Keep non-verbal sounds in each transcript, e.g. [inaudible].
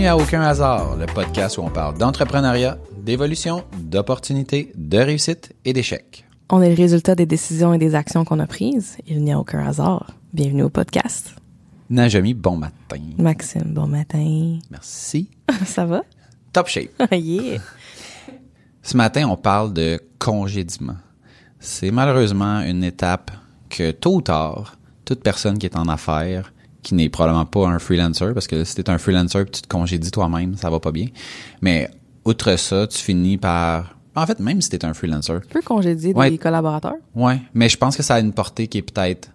Bienvenue à Aucun hasard, le podcast où on parle d'entrepreneuriat, d'évolution, d'opportunités, de réussite et d'échecs. On est le résultat des décisions et des actions qu'on a prises. Il n'y a aucun hasard. Bienvenue au podcast. Najami, bon matin. Maxime, bon matin. Merci. [laughs] Ça va? Top shape. [laughs] yeah. Ce matin, on parle de congédiement. C'est malheureusement une étape que tôt ou tard, toute personne qui est en affaires, qui n'est probablement pas un freelancer, parce que si t'es un freelancer et tu te congédies toi-même, ça va pas bien. Mais outre ça, tu finis par... En fait, même si t'es un freelancer. Tu peux congédier Ouais. des collaborateurs? Ouais, mais je pense que ça a une portée qui est peut-être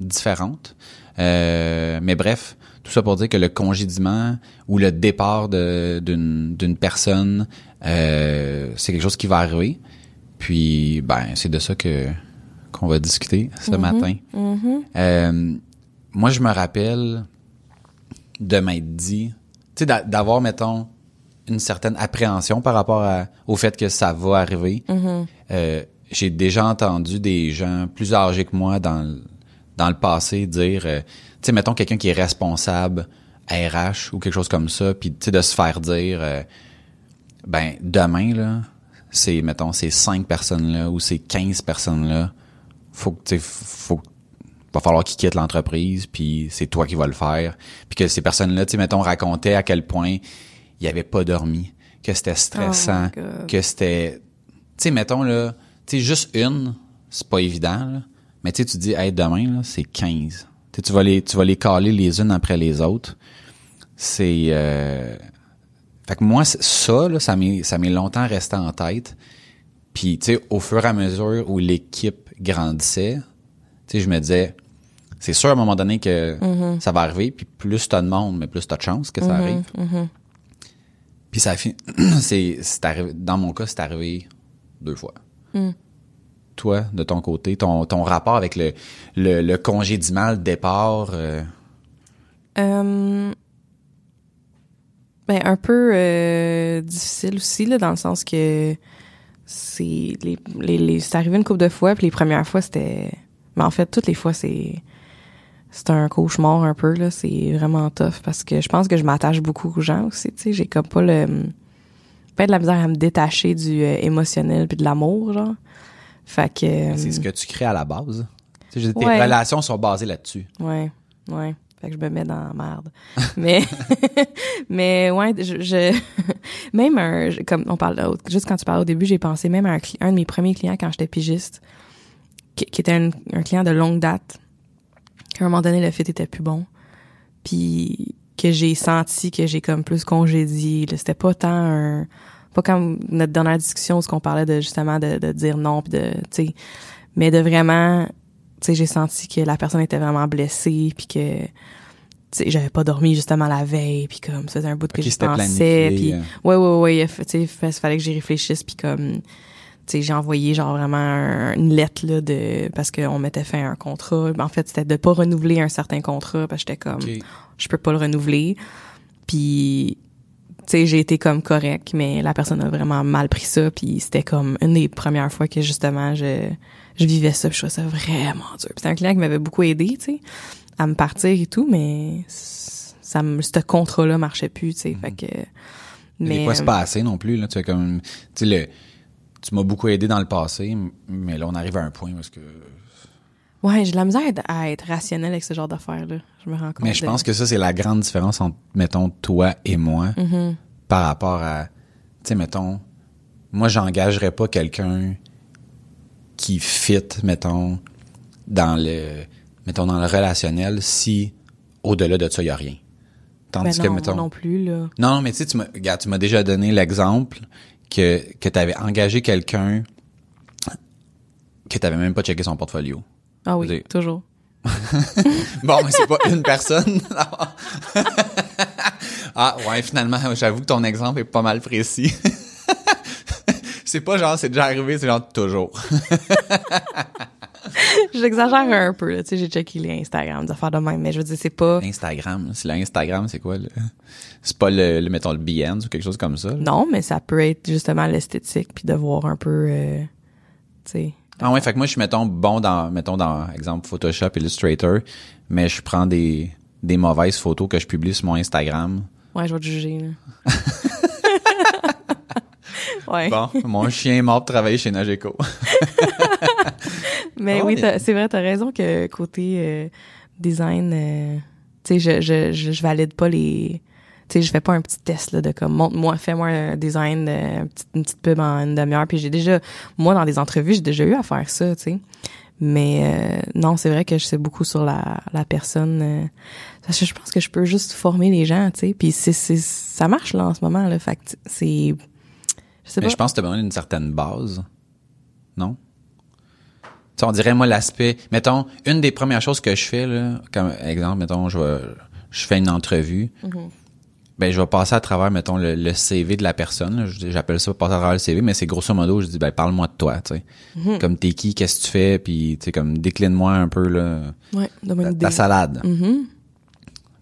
différente. Euh, mais bref, tout ça pour dire que le congédiement ou le départ d'une personne, euh, c'est quelque chose qui va arriver. Puis, ben, c'est de ça que qu'on va discuter ce matin. Euh, moi, je me rappelle de m'être dit, tu sais, d'a- d'avoir, mettons, une certaine appréhension par rapport à- au fait que ça va arriver. Euh, J'ai déjà entendu des gens plus âgés que moi dans le, dans le passé dire, euh, tu sais, mettons quelqu'un qui est responsable RH ou quelque chose comme ça, puis tu sais, de se faire dire, euh, ben, demain, là, c'est, mettons, ces cinq personnes-là ou ces 15 personnes-là, faut que, faut va falloir qu'ils quittent l'entreprise, puis c'est toi qui vas le faire. Puis que ces personnes-là, tu sais, mettons, racontaient à quel point ils avaient pas dormi, que c'était stressant, Oh que c'était... Tu sais, mettons, là, tu sais, juste une, c'est pas évident, là. Mais tu sais, tu dis, hey, demain, là, c'est 15. Tu sais, tu vas les, tu vas les caler les unes après les autres. C'est... Euh... Fait que moi, ça, là, ça m'est, ça m'est longtemps resté en tête. Puis, tu sais, au fur et à mesure où l'équipe grandissait, tu sais, je me disais, c'est sûr à un moment donné que ça va arriver, puis plus t'as de monde, mais plus t'as de chance que ça arrive. Puis ça a fini, [clears throat] c'est, c'est arrivé, dans mon cas, c'est arrivé deux fois. Toi, de ton côté, ton, ton rapport avec le, le, le congédiement, le départ, euh, Euh, ben, un peu euh, difficile aussi, là, dans le sens que c'est les, les, les- c'est arrivé une couple de fois, puis les premières fois, c'était... Mais en fait, toutes les fois, c'est... C'est un cauchemar un peu, là. C'est vraiment tough, parce que je pense que je m'attache beaucoup aux gens aussi, tu sais. J'ai comme pas le... Pas de la misère à me détacher du euh, émotionnel puis de l'amour, genre. Fait que... c'est ce que tu crées à la base. Tes Ouais. relations sont basées là-dessus. Ouais, ouais. Fait que je me mets dans la merde. [laughs] mais, [laughs] mais ouais, je, je- [laughs] même un, comme on parle, juste quand tu parlais au début, j'ai pensé même à un, de mes premiers clients quand j'étais pigiste, qui, qui était un, un client de longue date, qu'à un moment donné, le fit était plus bon. Puis que j'ai senti que j'ai comme plus congédié. C'était pas tant un... Pas comme notre dernière discussion où ce qu'on parlait de justement de, de dire non puis de tu sais mais de vraiment tu sais j'ai senti que la personne était vraiment blessée puis que tu sais j'avais pas dormi justement la veille puis comme ça faisait un bout que Ok, j'y c'était pensais puis euh. ouais ouais ouais tu sais fallait que j'y réfléchisse puis comme j'ai envoyé genre vraiment un- une lettre là de parce qu'on m'était fait un contrat. En fait c'était de pas renouveler un certain contrat parce que j'étais comme je peux pas le renouveler. Puis tu sais j'ai été comme correct mais la personne a vraiment mal pris ça puis c'était comme une des premières fois que justement je je vivais ça puis je trouvais ça vraiment dur. C'était un client qui m'avait beaucoup aidé tu sais à me partir et tout mais ça me ce contrat là marchait plus tu sais. Fait que Mais mais des fois, c'est euh, pas assez non plus. Là. Tu, sais, comme, tu, sais, le, tu m'as beaucoup aidé dans le passé, mais là, on arrive à un point parce que... ouais j'ai de la misère à être- rationnelle avec ce genre d'affaires là je me rends compte Mais je de- pense que ça, c'est la grande différence entre, mettons, toi et moi Mm-hmm. par rapport à... Tu sais, mettons, moi, j'engagerais pas quelqu'un qui fit, mettons, dans le mettons dans le relationnel si au-delà de ça, il y a rien. Ben Tandis non, que, mettons... non plus là Non, mais tu sais, tu m'as déjà donné l'exemple que, que tu avais engagé quelqu'un que tu même pas checké son portfolio. ah oui toujours [laughs] Bon, mais c'est pas une personne. [laughs] ah, ouais, finalement, j'avoue que ton exemple est pas mal précis. [laughs] c'est pas genre, c'est déjà arrivé, c'est genre toujours. [laughs] J'exagère un peu, là. Tu sais, j'ai checké les Instagram, des affaires de même, mais je veux dire, c'est pas... Instagram, c'est l'Instagram, c'est quoi? le- C'est pas le, le, mettons, le Behance ou quelque chose comme ça? là? Non, mais ça peut être justement l'esthétique, puis de voir un peu, euh, tu sais... Ah ouais, fait que moi, je suis, mettons, bon dans, mettons, dans, exemple, Photoshop, Illustrator, mais je prends des, des mauvaises photos que je publie sur mon Instagram Ouais, je vais te juger, là. [laughs] ouais. Bon, mon chien est mort de travailler chez Nageco. [laughs] Mais Ah oui, c'est vrai, t'as raison que côté euh, design, euh, tu sais, je, je, je, je valide pas les... Tu sais, je fais pas un petit test là, de comme, montre-moi, fais-moi un design, de, une, petite, une petite pub en une demi-heure. Puis j'ai déjà, moi, dans des entrevues, j'ai déjà eu à faire ça, tu sais. Mais euh, non, c'est vrai que je sais beaucoup sur la, la personne. euh, parce que je pense que je peux juste former les gens, tu sais. Puis c'est, c'est, ça marche là en ce moment, là. Fait c'est... Je sais Mais je pense que tu as besoin d'une certaine base. Non? Tu sais, on dirait, moi, l'aspect... Mettons, une des premières choses que je fais, là, comme exemple, mettons, je, vais- je fais une entrevue, Mhm. ben, je vais passer à travers, mettons, le, le CV de la personne. J'appelle ça passer à travers le CV, mais c'est grosso modo, je dis, ben, parle-moi de toi, tu sais. Mhm. Comme t'es qui, qu'est-ce que tu fais, puis, tu sais, comme, décline-moi un peu, là, Ouais, ta, salade. Mhm.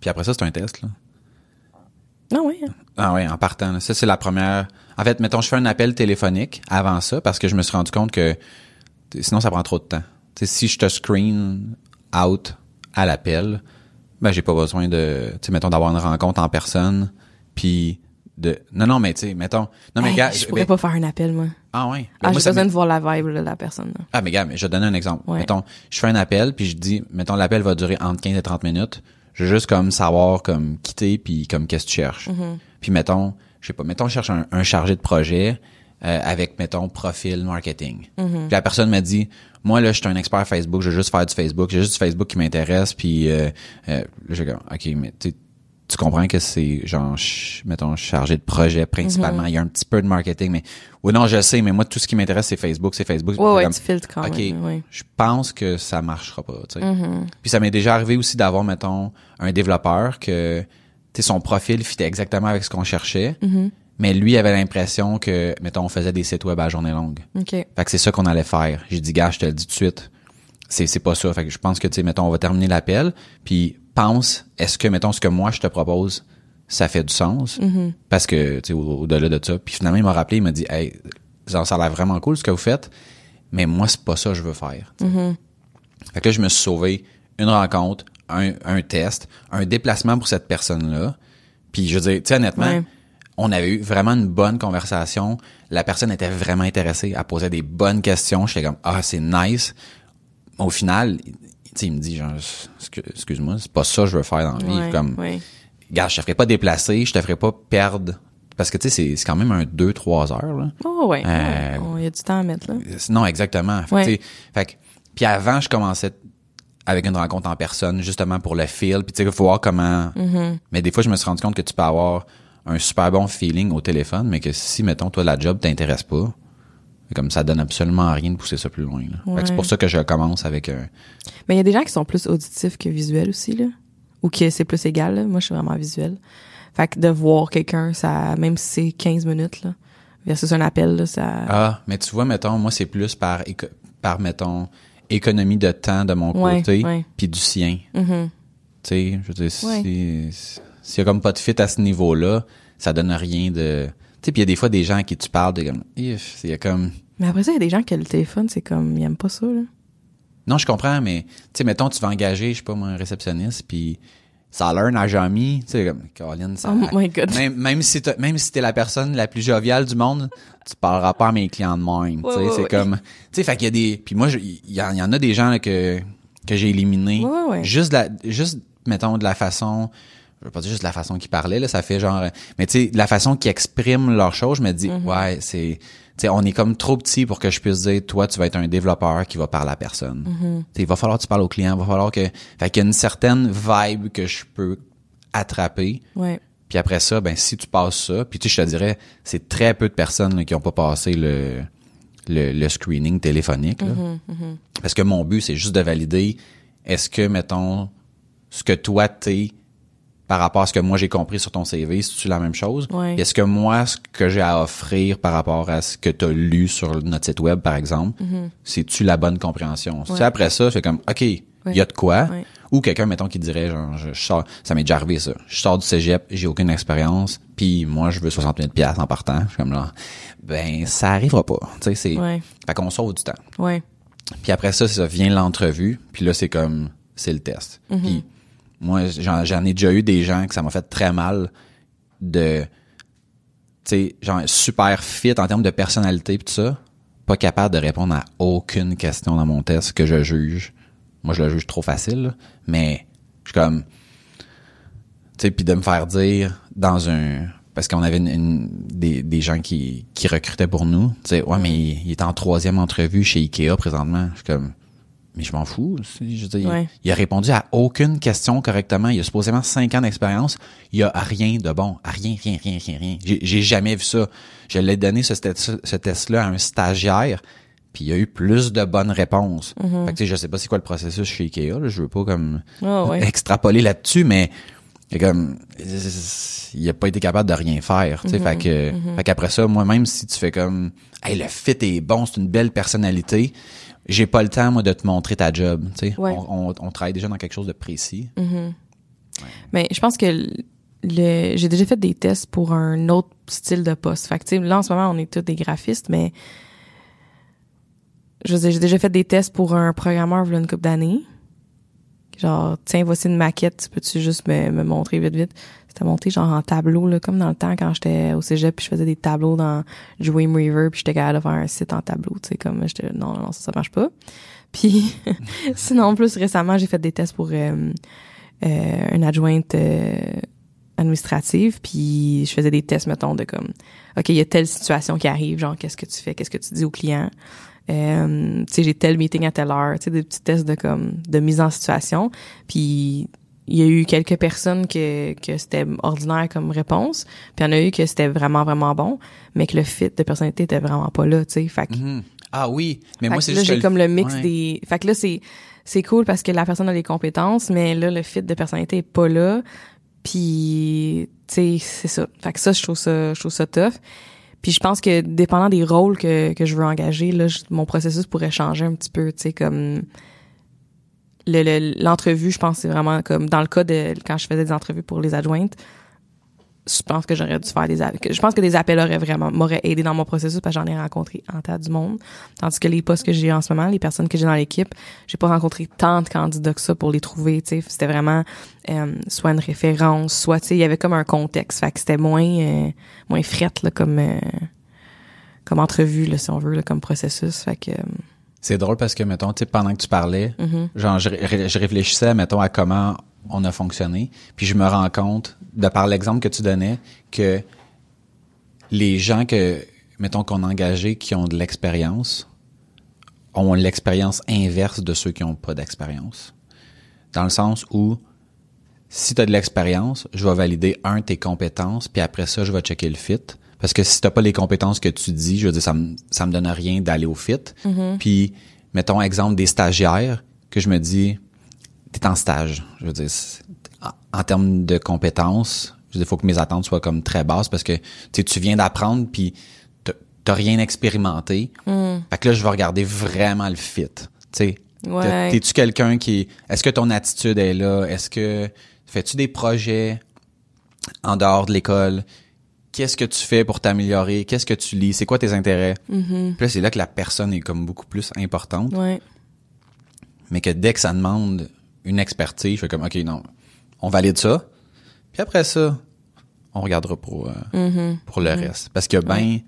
Puis après ça, c'est un test, là. Ah ouais. hein. Ah oui, en partant. là. Ça, c'est la première. En fait, mettons, je fais un appel téléphonique avant ça parce que je me suis rendu compte que sinon, ça prend trop de temps. Tu sais, si je te screen out à l'appel, ben, j'ai pas besoin de, tu mettons, d'avoir une rencontre en personne, puis de... Non, non, mais tu sais, mettons... Non, mais Hey, gars... je pourrais ben- pas faire un appel, moi. Ah ouais. Ah, Moi, j'ai besoin de voir la vibe de la personne. là. ah, mais gars, mais je vais te donner un exemple. Ouais. Mettons, je fais un appel, puis je dis, mettons, l'appel va durer entre 15 et 30 minutes. Je veux juste comme savoir, comme, quitter, puis comme, qu'est-ce que tu cherches. Mm-hmm. Puis mettons, je sais pas, mettons, je cherche un, un chargé de projet euh, avec, mettons, profil marketing. Mm-hmm. Puis la personne m'a dit, moi, là, je suis un expert Facebook, je veux juste faire du Facebook, j'ai juste du Facebook qui m'intéresse, puis euh, euh, là, j'ai comme, OK, mais tu tu comprends que c'est genre mettons chargé de projet principalement Mm-hmm. il y a un petit peu de marketing mais oui non je sais mais moi tout ce qui m'intéresse c'est Facebook c'est Facebook Ouais, ouais, comme- tu filtres quand OK, même. Ouais. je pense que ça marchera pas, tu sais. Mm-hmm. Puis ça m'est déjà arrivé aussi d'avoir, mettons, un développeur que, sais, son profil fitait exactement avec ce qu'on cherchait, Mm-hmm. mais lui avait l'impression que, mettons, on faisait des sites web à journée longue. OK. Fait que c'est ça qu'on allait faire. J'ai dit, gars, je te le dis tout de suite, c'est, c'est pas ça. Fait que je pense que, tu sais, mettons, on va terminer l'appel, puis pense, est-ce que, mettons, ce que moi je te propose, ça fait du sens? Parce que, tu sais, au- au-delà de ça. Puis finalement, il m'a rappelé, il m'a dit, hey, ça a l'air vraiment cool ce que vous faites, mais moi, c'est pas ça que je veux faire. sais. Fait que là, je me suis sauvé une rencontre, un, un test, un déplacement pour cette personne-là. Puis je veux dire, tu sais, honnêtement, Ouais. on avait eu vraiment une bonne conversation. La personne était vraiment intéressée. Elle posait des bonnes questions. J'étais comme, ah, c'est nice. Au final, il- tu sais, il me dit, genre, Excu- excuse-moi, c'est pas ça que je veux faire dans la vie. Ouais, comme, ouais. gars, je te ferai pas déplacer, je te ferai pas perdre. Parce que, tu sais, c'est- c'est quand même un 2-3 heures, là. Oh, ouais. Euh, Oh, Il y a du temps à mettre, là. Non, exactement. Fait, Ouais. fait puis avant, je commençais avec une rencontre en personne, justement pour le feel, puis tu sais, il faut voir comment... Mm-hmm. Mais des fois, je me suis rendu compte que tu peux avoir un super bon feeling au téléphone, mais que si, mettons, toi, la job t'intéresse pas, comme ça donne absolument rien de pousser ça plus loin. là. Fait que Ouais. c'est pour ça que je commence avec un... Mais il y a des gens qui sont plus auditifs que visuels aussi, là. Ou que c'est plus égal, là. Moi, je suis vraiment visuel. Fait que de voir quelqu'un, ça, même si c'est 15 minutes, là, versus un appel, là, ça... Ah, mais tu vois, mettons, moi, c'est plus par, par mettons, économie de temps de mon Ouais, côté, puis du sien. Mhm. Tu sais, je veux dire, si- Ouais. si- s'il y a comme pas de fit à ce niveau-là, ça donne rien de... Tu sais, puis il y a des fois des gens à qui tu parles, de comme, il y a comme... Mais après ça, il y a des gens que le téléphone, c'est comme, ils aiment pas ça, là. Non, je comprends, mais, tu sais, mettons, tu vas engager, je sais pas, moi, un réceptionniste, puis ça a l'air n'a jamais mis, tu sais, comme, Caroline, ça... Oh my God. Même, même si t'as- même si t'es la personne la plus joviale du monde, tu parleras pas à mes clients de même, tu sais, Ouais, c'est ouais. comme... Tu sais, fait qu'il y a des... Puis moi, il y, en il y en a des gens là, que, que j'ai éliminés. Juste, de la, juste, mettons, de la façon... Je veux pas dire juste de la façon qu'ils parlaient, là, ça fait genre... Mais tu sais, de la façon qu'ils expriment leurs choses, je me dis, Mm-hmm. ouais, c'est... Sais, on est comme trop petit pour que je puisse dire, toi, tu vas être un développeur qui va parler à personne. Mm-hmm. Sais, il va falloir que tu parles au client, il va falloir que... Fait qu'il y a une certaine vibe que je peux attraper. Ouais. Puis après ça, ben si tu passes ça, puis tu sais, je te dirais, c'est très peu de personnes là, qui ont pas passé le, le, le screening téléphonique. là. Mm-hmm, Parce que mon but, c'est juste de valider est-ce que, mettons, ce que toi t'es par rapport à ce que moi j'ai compris sur ton CV, si tu la même chose? Ouais. Est-ce que moi, ce que j'ai à offrir par rapport à ce que tu as lu sur notre site web, par exemple, Mm-hmm. c'est-tu la bonne compréhension? Si après ça, c'est comme, OK, il y a de quoi? Ouais. Ou quelqu'un, mettons, qui dirait, genre, je, je sors, ça m'est déjà arrivé, ça. Je sors du cégep, j'ai aucune expérience, puis moi, je veux 60 000 piastres en partant. Je suis comme là, ben, ça arrivera pas. Tu sais, c'est, Ouais. fait qu'on sauve du temps. Ouais. Puis après ça, ça vient l'entrevue, puis là, c'est comme, c'est le test. Puis moi, j'en, ai déjà eu des gens que ça m'a fait très mal de, tu sais, genre super fit en termes de personnalité pis tout ça, pas capable de répondre à aucune question dans mon test que je juge. Moi, je le juge trop facile, là, mais je suis comme, tu sais, puis de me faire dire dans un parce qu'on avait des, gens qui, recrutaient pour nous. Tu sais, ouais, mais il est en troisième entrevue chez Ikea présentement. Je suis comme, mais je m'en fous. Je veux dire, il- Ouais. il, a répondu à aucune question correctement. Il a supposément cinq ans d'expérience. Il a rien de bon. Rien, rien, rien, rien, rien. J'ai, jamais vu ça. Je l'ai donné ce, test- ce test-là à un stagiaire. Puis il y a eu plus de bonnes réponses. Fait que, tu sais, je sais pas c'est quoi le processus chez Ikea. Là. Je veux pas comme Ah ouais. [laughs] extrapoler là-dessus, mais comme il a pas été capable de rien faire. Tu sais, fait que fait qu'après ça, moi-même, si tu fais comme Hey, le fit est bon, c'est une belle personnalité, j'ai pas le temps, moi, de te montrer ta job. Tu sais, Ouais. on, on, on travaille déjà dans quelque chose de précis. Mais je pense que le, j'ai déjà fait des tests pour un autre style de poste. Fait que, tu sais, là, en ce moment, on est tous des graphistes, mais je j'ai déjà fait des tests pour un programmeur voilà une couple d'années. Genre, tiens, voici une maquette, peux-tu juste me, me montrer vite, vite? C'était monté genre en tableau, là, comme dans le temps quand j'étais au cégep, puis je faisais des tableaux dans Dreamweaver, puis j'étais capable de faire un site en tableau, tu sais, comme j'étais, non, non, ça, ça marche pas. [laughs] Puis, [laughs] sinon, plus récemment, j'ai fait des tests pour euh, euh, une adjointe euh, administrative, puis je faisais des tests, mettons, de comme, OK, il y a telle situation qui arrive, genre, qu'est-ce que tu fais, qu'est-ce que tu dis au client? Euh, tu sais, j'ai tel meeting à telle heure, tu sais, des petits tests de comme, de mise en situation. Puis, il y a eu quelques personnes que, que c'était ordinaire comme réponse, puis il y en a eu que c'était vraiment, vraiment bon, mais que le fit de personnalité était vraiment pas là, tu sais. Fait que Mhm. Ah oui, mais fait moi, c'est là, juste j'ai que comme le mix ouais. des. Fait que là, c'est c'est cool parce que la personne a les compétences, mais là, le fit de personnalité est pas là. Puis, tu sais, c'est ça. Fait que ça, je trouve ça, je trouve ça tough. Puis je pense que dépendant des rôles que, que je veux engager, là, je- mon processus pourrait changer un petit peu, tu sais, comme le- le- l'entrevue, je pense, c'est vraiment comme dans le cas de quand je faisais des entrevues pour les adjointes, je pense que j'aurais dû faire des a- que- je pense que des appels auraient vraiment m'auraient aidé dans mon processus parce que j'en ai rencontré en tas du monde. Tandis que les postes que j'ai en ce moment les personnes que j'ai dans l'équipe j'ai pas rencontré tant de candidats que ça pour les trouver c'était vraiment euh, soit une référence soit il y avait comme un contexte. Fait que c'était moins euh, moins frette là comme euh, comme entrevue là si on veut là, comme processus. Fait que euh, C'est drôle parce que, mettons, tu pendant que tu parlais, genre, je réfléchissais, mettons, à comment on a fonctionné, puis je me rends compte, de par l'exemple que tu donnais, que les gens que, mettons, qu'on a engagés qui ont de l'expérience, ont l'expérience inverse de ceux qui n'ont pas d'expérience. Dans le sens où, si tu as de l'expérience, je vais valider, un, tes compétences, puis après ça, je vais checker le fit. Parce que si t'as pas les compétences que tu dis, je veux dire, ça me, ça me donne rien d'aller au fit. Puis, mettons, exemple des stagiaires, que je me dis, t'es en stage. Je veux dire, en, en termes de compétences, je veux dire, faut que mes attentes soient comme très basses parce que, tu tu viens d'apprendre, puis t'as- rien expérimenté. Fait que là, je vais regarder vraiment le fit. Tu sais, Ouais. T'es- T'es-tu quelqu'un qui... Est-ce que ton attitude est là? Est-ce que... Fais-tu des projets en dehors de l'école? Qu'est-ce que tu fais pour t'améliorer? Qu'est-ce que tu lis? C'est quoi tes intérêts? Puis là, c'est là que la personne est comme beaucoup plus importante. ouais Mais que dès que ça demande une expertise, je fais comme, OK, non, on valide ça. Puis après ça, on regardera pour, euh, pour le reste. Parce que, ben, tu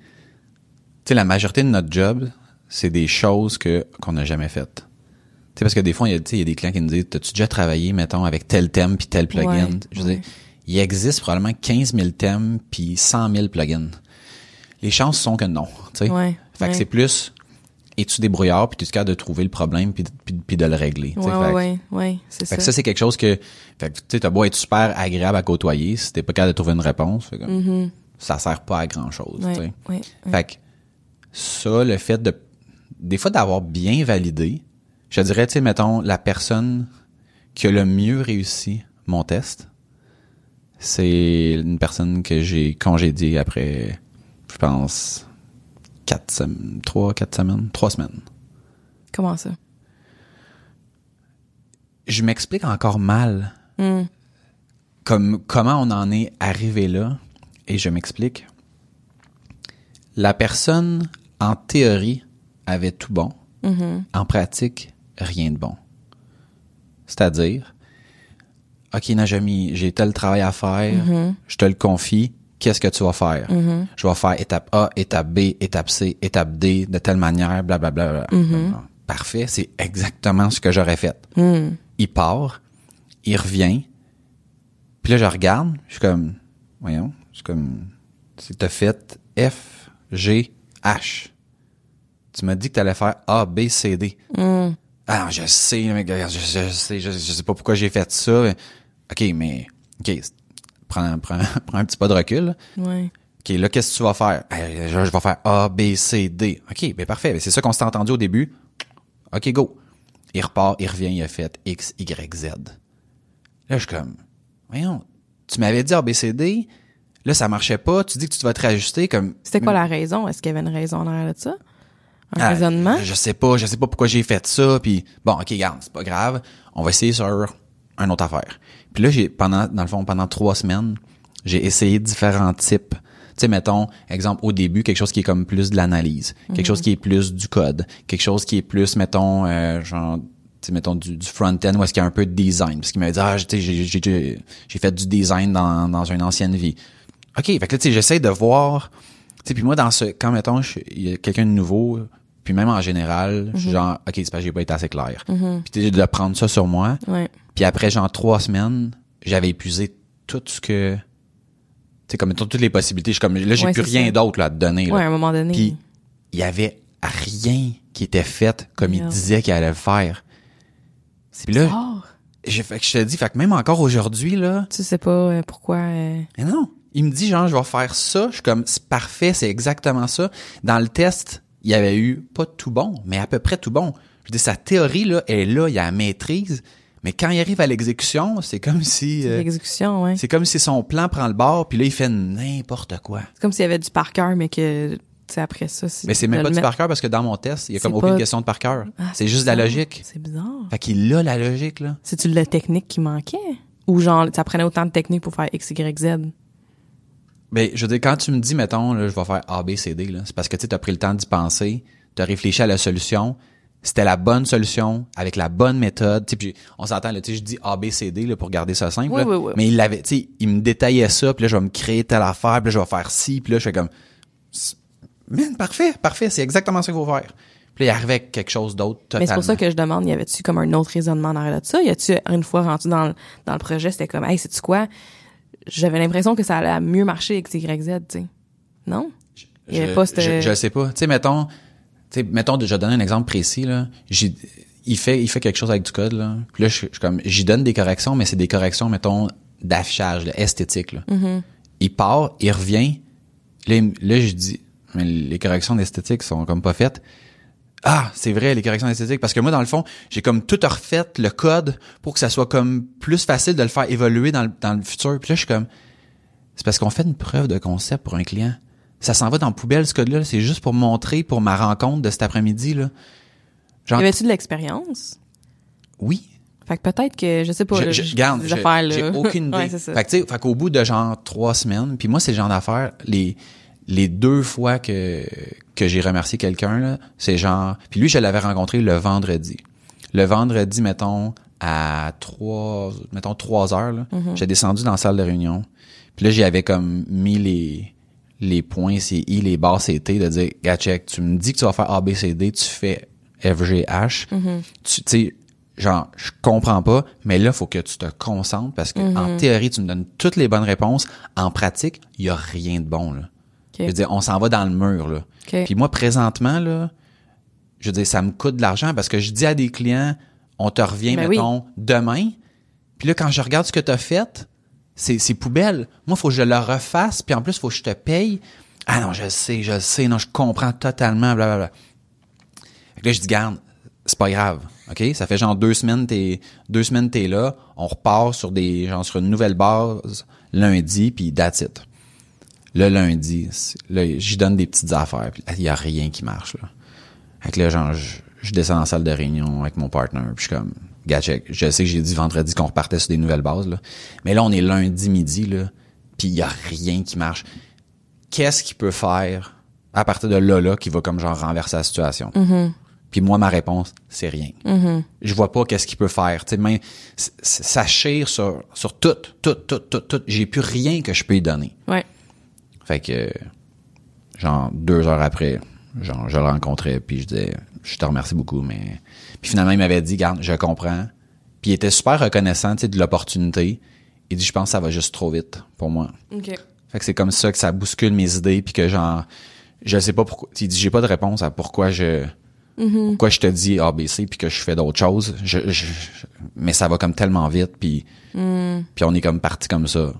sais, la majorité de notre job, c'est des choses que qu'on n'a jamais faites. Tu sais, parce que des fois, il y a, des clients qui nous disent, t'as-tu déjà travaillé, mettons, avec tel thème puis tel plugin? Ouais, je veux ouais. dire, il existe probablement 15 000 thèmes puis 100 000 plugins. Les chances sont que non, tu sais. Ouais, Fait que c'est plus, es-tu débrouillard puis tu es capable de trouver le problème puis, de- puis, puis de le régler. ouais Fait ouais que- ouais c'est fait ça que ça, c'est quelque chose que, fait que, tu sais, t'as beau être super agréable à côtoyer, si t'es pas capable de trouver une réponse, fait comme, ça sert pas à grand chose, ouais, tu sais. ouais, ouais. Fait que, ça, le fait de, des fois d'avoir bien validé, je dirais, tu sais, mettons, la personne qui a le mieux réussi mon test, c'est une personne que j'ai congédiée après, je pense, quatre semaines, trois, quatre semaines, trois semaines. comment ça? Je m'explique encore mal Hmm. comme comment on en est arrivé là et je m'explique. La personne en théorie avait tout bon, en pratique rien de bon. C'est-à-dire OK Najami, j'ai tel travail à faire, je te le confie, qu'est-ce que tu vas faire? Je vais faire étape A, étape B, étape C, étape D, de telle manière, blablabla. Parfait, c'est exactement ce que j'aurais fait. Il part, il revient, puis là, je regarde, je suis comme, voyons, je suis comme, t'as fait F, G, H. Tu m'as dit que t'allais faire A, B, C, D. Ah, je sais, mec, je, je, sais, je, je sais pas pourquoi j'ai fait ça. OK, mais, OK, prends, prends, [laughs] prends un petit pas de recul. Ouais. OK, là, qu'est-ce que tu vas faire? Eh, Je, je vais faire A, B, C, D. OK, ben parfait. Ben, c'est ça qu'on s'est entendu au début. OK, go. Il repart, il revient, il a fait X, Y, Z. Là, je suis comme, voyons, tu m'avais dit A, B, C, D. Là, ça marchait pas. Tu dis que tu vas te réajuster comme... C'était quoi la raison? Est-ce qu'il y avait une raison en arrière de ça? Ah, raisonnement? Je sais pas, je sais pas pourquoi j'ai fait ça. Puis bon, ok, regarde, c'est pas grave. On va essayer sur une autre affaire. Puis là, j'ai pendant, dans le fond, pendant trois semaines, j'ai essayé différents types. Tu sais, mettons, exemple, au début, quelque chose qui est comme plus de l'analyse, quelque chose qui est plus du code, quelque chose qui est plus, mettons, euh, genre, tu sais, mettons, du, du front-end où est-ce qu'il y a un peu de design. Parce qu'il m'avait dit, ah, tu sais, j'ai, fait du design dans, dans une ancienne vie. OK, fait que là, tu sais, j'essaie de voir, tu sais, puis moi, dans ce, quand, mettons, je- il y a quelqu'un de nouveau, puis même en général, je suis genre, OK, c'est parce que j'ai pas été assez clair. Puis tu de prendre ça sur moi. Ouais. Puis après, genre, trois semaines, j'avais épuisé tout ce que, tu sais, comme, toutes les possibilités. Je suis comme, là, j'ai Ouais, plus rien d'autre, là, à te donner, là. Ouais, à un moment donné. Puis, il y avait rien qui était fait comme il disait qu'il allait le faire. c'est puis là-. J'ai fait que je te dis, fait que même encore aujourd'hui, là, Tu sais pas euh, pourquoi... euh, mais non. Il me dit, genre, je vais faire ça. Je suis comme, c'est parfait, c'est exactement ça. Dans le test, il y avait eu pas tout bon, mais à peu près tout bon. Je dis, sa théorie, là, est là, il y a la maîtrise. Mais quand il arrive à l'exécution, c'est comme si, euh, L'exécution, ouais. c'est comme si son plan prend le bord, puis là, il fait n'importe quoi. C'est comme s'il y avait du par cœur, mais que, sais, après ça... Mais c'est même pas du par cœur parce que dans mon test, il y a C'est comme aucune pas- question de par cœur. Ah, c'est juste de la bizarre. logique. C'est bizarre. Fait qu'il a la logique, là. C'est-tu la technique qui manquait? Ou genre, ça prenait autant de technique pour faire X, Y, Z? Ben, je veux dire, quand tu me dis, mettons, là, je vais faire A, B, C, D, là, c'est parce que tu as pris le temps d'y penser, tu as réfléchi à la solution, c'était la bonne solution, avec la bonne méthode. Tu sais, puis on s'entend, là, je dis A, B, C, D, là, pour garder ça simple, Oui, là. oui, oui. mais il l'avait, tu sais, il me détaillait ça, puis là, je vais me créer telle affaire, puis là, je vais faire ci, puis là, je fais comme, man, parfait, parfait, c'est exactement ça qu'il faut faire. Puis là, il arrivait avec quelque chose d'autre totalement. Mais c'est pour ça que je demande, y avait-tu comme un autre raisonnement en arrière de ça? Y a-tu une fois rendu dans le, dans le projet, c'était comme, hey, sais-tu quoi? J'avais l'impression que ça allait mieux marcher avec YZ, tu sais. Non? Il y avait je, pas cette- je, je sais pas. Tu sais, mettons, tu sais, mettons, je vais donner un exemple précis, là. Il fait, il fait quelque chose avec du code, là. Puis là, je, je comme, j'y donne des corrections, mais c'est des corrections, mettons, d'affichage, là, esthétique, là. Mm-hmm. Il part, il revient. Là, là, je dis, mais les corrections d'esthétique sont comme pas faites. Ah, c'est vrai, les corrections esthétiques. Parce que moi, dans le fond, j'ai comme tout refait le code pour que ça soit comme plus facile de le faire évoluer dans le, dans le futur. Puis là, je suis comme, c'est parce qu'on fait une preuve de concept pour un client. Ça s'en va dans la poubelle, ce code-là. C'est juste pour montrer pour ma rencontre de cet après-midi, là. Y Genre, avait-tu de l'expérience? oui. Fait que peut-être que, je sais pas, Je, je, garde, j'ai aucune [laughs] idée. ouais, c'est ça. Fait que, tu sais, fait qu'au bout de genre trois semaines, puis moi, c'est le genre d'affaires, les, les deux fois que, que j'ai remercié quelqu'un, c'est genre, puis lui, je l'avais rencontré le vendredi. Le vendredi, mettons, à trois, mettons, trois heures, là, Mm-hmm. j'ai descendu dans la salle de réunion. Puis là, j'y avais comme mis les, les points, c'est I, les barres, c'est T, de dire, gars, check, tu me dis que tu vas faire A, B, C, D, tu fais F, G, H. Mm-hmm. Tu tu sais, genre, je comprends pas, mais là, faut que tu te concentres parce que, en théorie, tu me donnes toutes les bonnes réponses. En pratique, il y a rien de bon, là. Je veux dire, on s'en va dans le mur, là. Puis moi, présentement, là, je veux dire, ça me coûte de l'argent parce que je dis à des clients, on te revient, Ben oui. mettons, demain. Puis là, quand je regarde ce que tu as fait, c'est, poubelle. Moi, faut que je le refasse, puis en plus, faut que je te paye. Ah non, je le sais, je le sais, non, je comprends totalement, blablabla. Fait que là, je dis, garde, c'est pas grave, OK? Ça fait genre deux semaines, t'es, deux semaines, t'es là. On repart sur des, genre, sur une nouvelle base lundi, puis that's it. Le lundi, là, j'y donne des petites affaires, puis il y a rien qui marche, là. Fait que là, genre, je, je descends en salle de réunion avec mon partner, puis je suis comme, gars, check, je sais que j'ai dit vendredi qu'on repartait sur des nouvelles bases, là. Mais là, on est lundi midi, là, puis il y a rien qui marche. Qu'est-ce qu'il peut faire à partir de là, là, qui va comme genre renverser la situation? Puis moi, ma réponse, c'est rien. Je vois pas qu'est-ce qu'il peut faire. Tu sais, ça chire sur, sur tout, tout, tout, tout, tout. J'ai plus rien que je peux y donner. Ouais. Fait que, genre, deux heures après, genre, je le rencontrais, puis je disais, je te remercie beaucoup, mais... Puis finalement, il m'avait dit, garde, je comprends. Puis il était super reconnaissant, tu sais, de l'opportunité. Il dit, je pense que ça va juste trop vite pour moi. OK. Fait que c'est comme ça que ça bouscule mes idées, puis que genre, je sais pas pourquoi. Il dit, j'ai pas de réponse à pourquoi je... Pourquoi je te dis ABC puis que je fais d'autres choses, je, je- mais ça va comme tellement vite puis puis on est comme parti comme ça.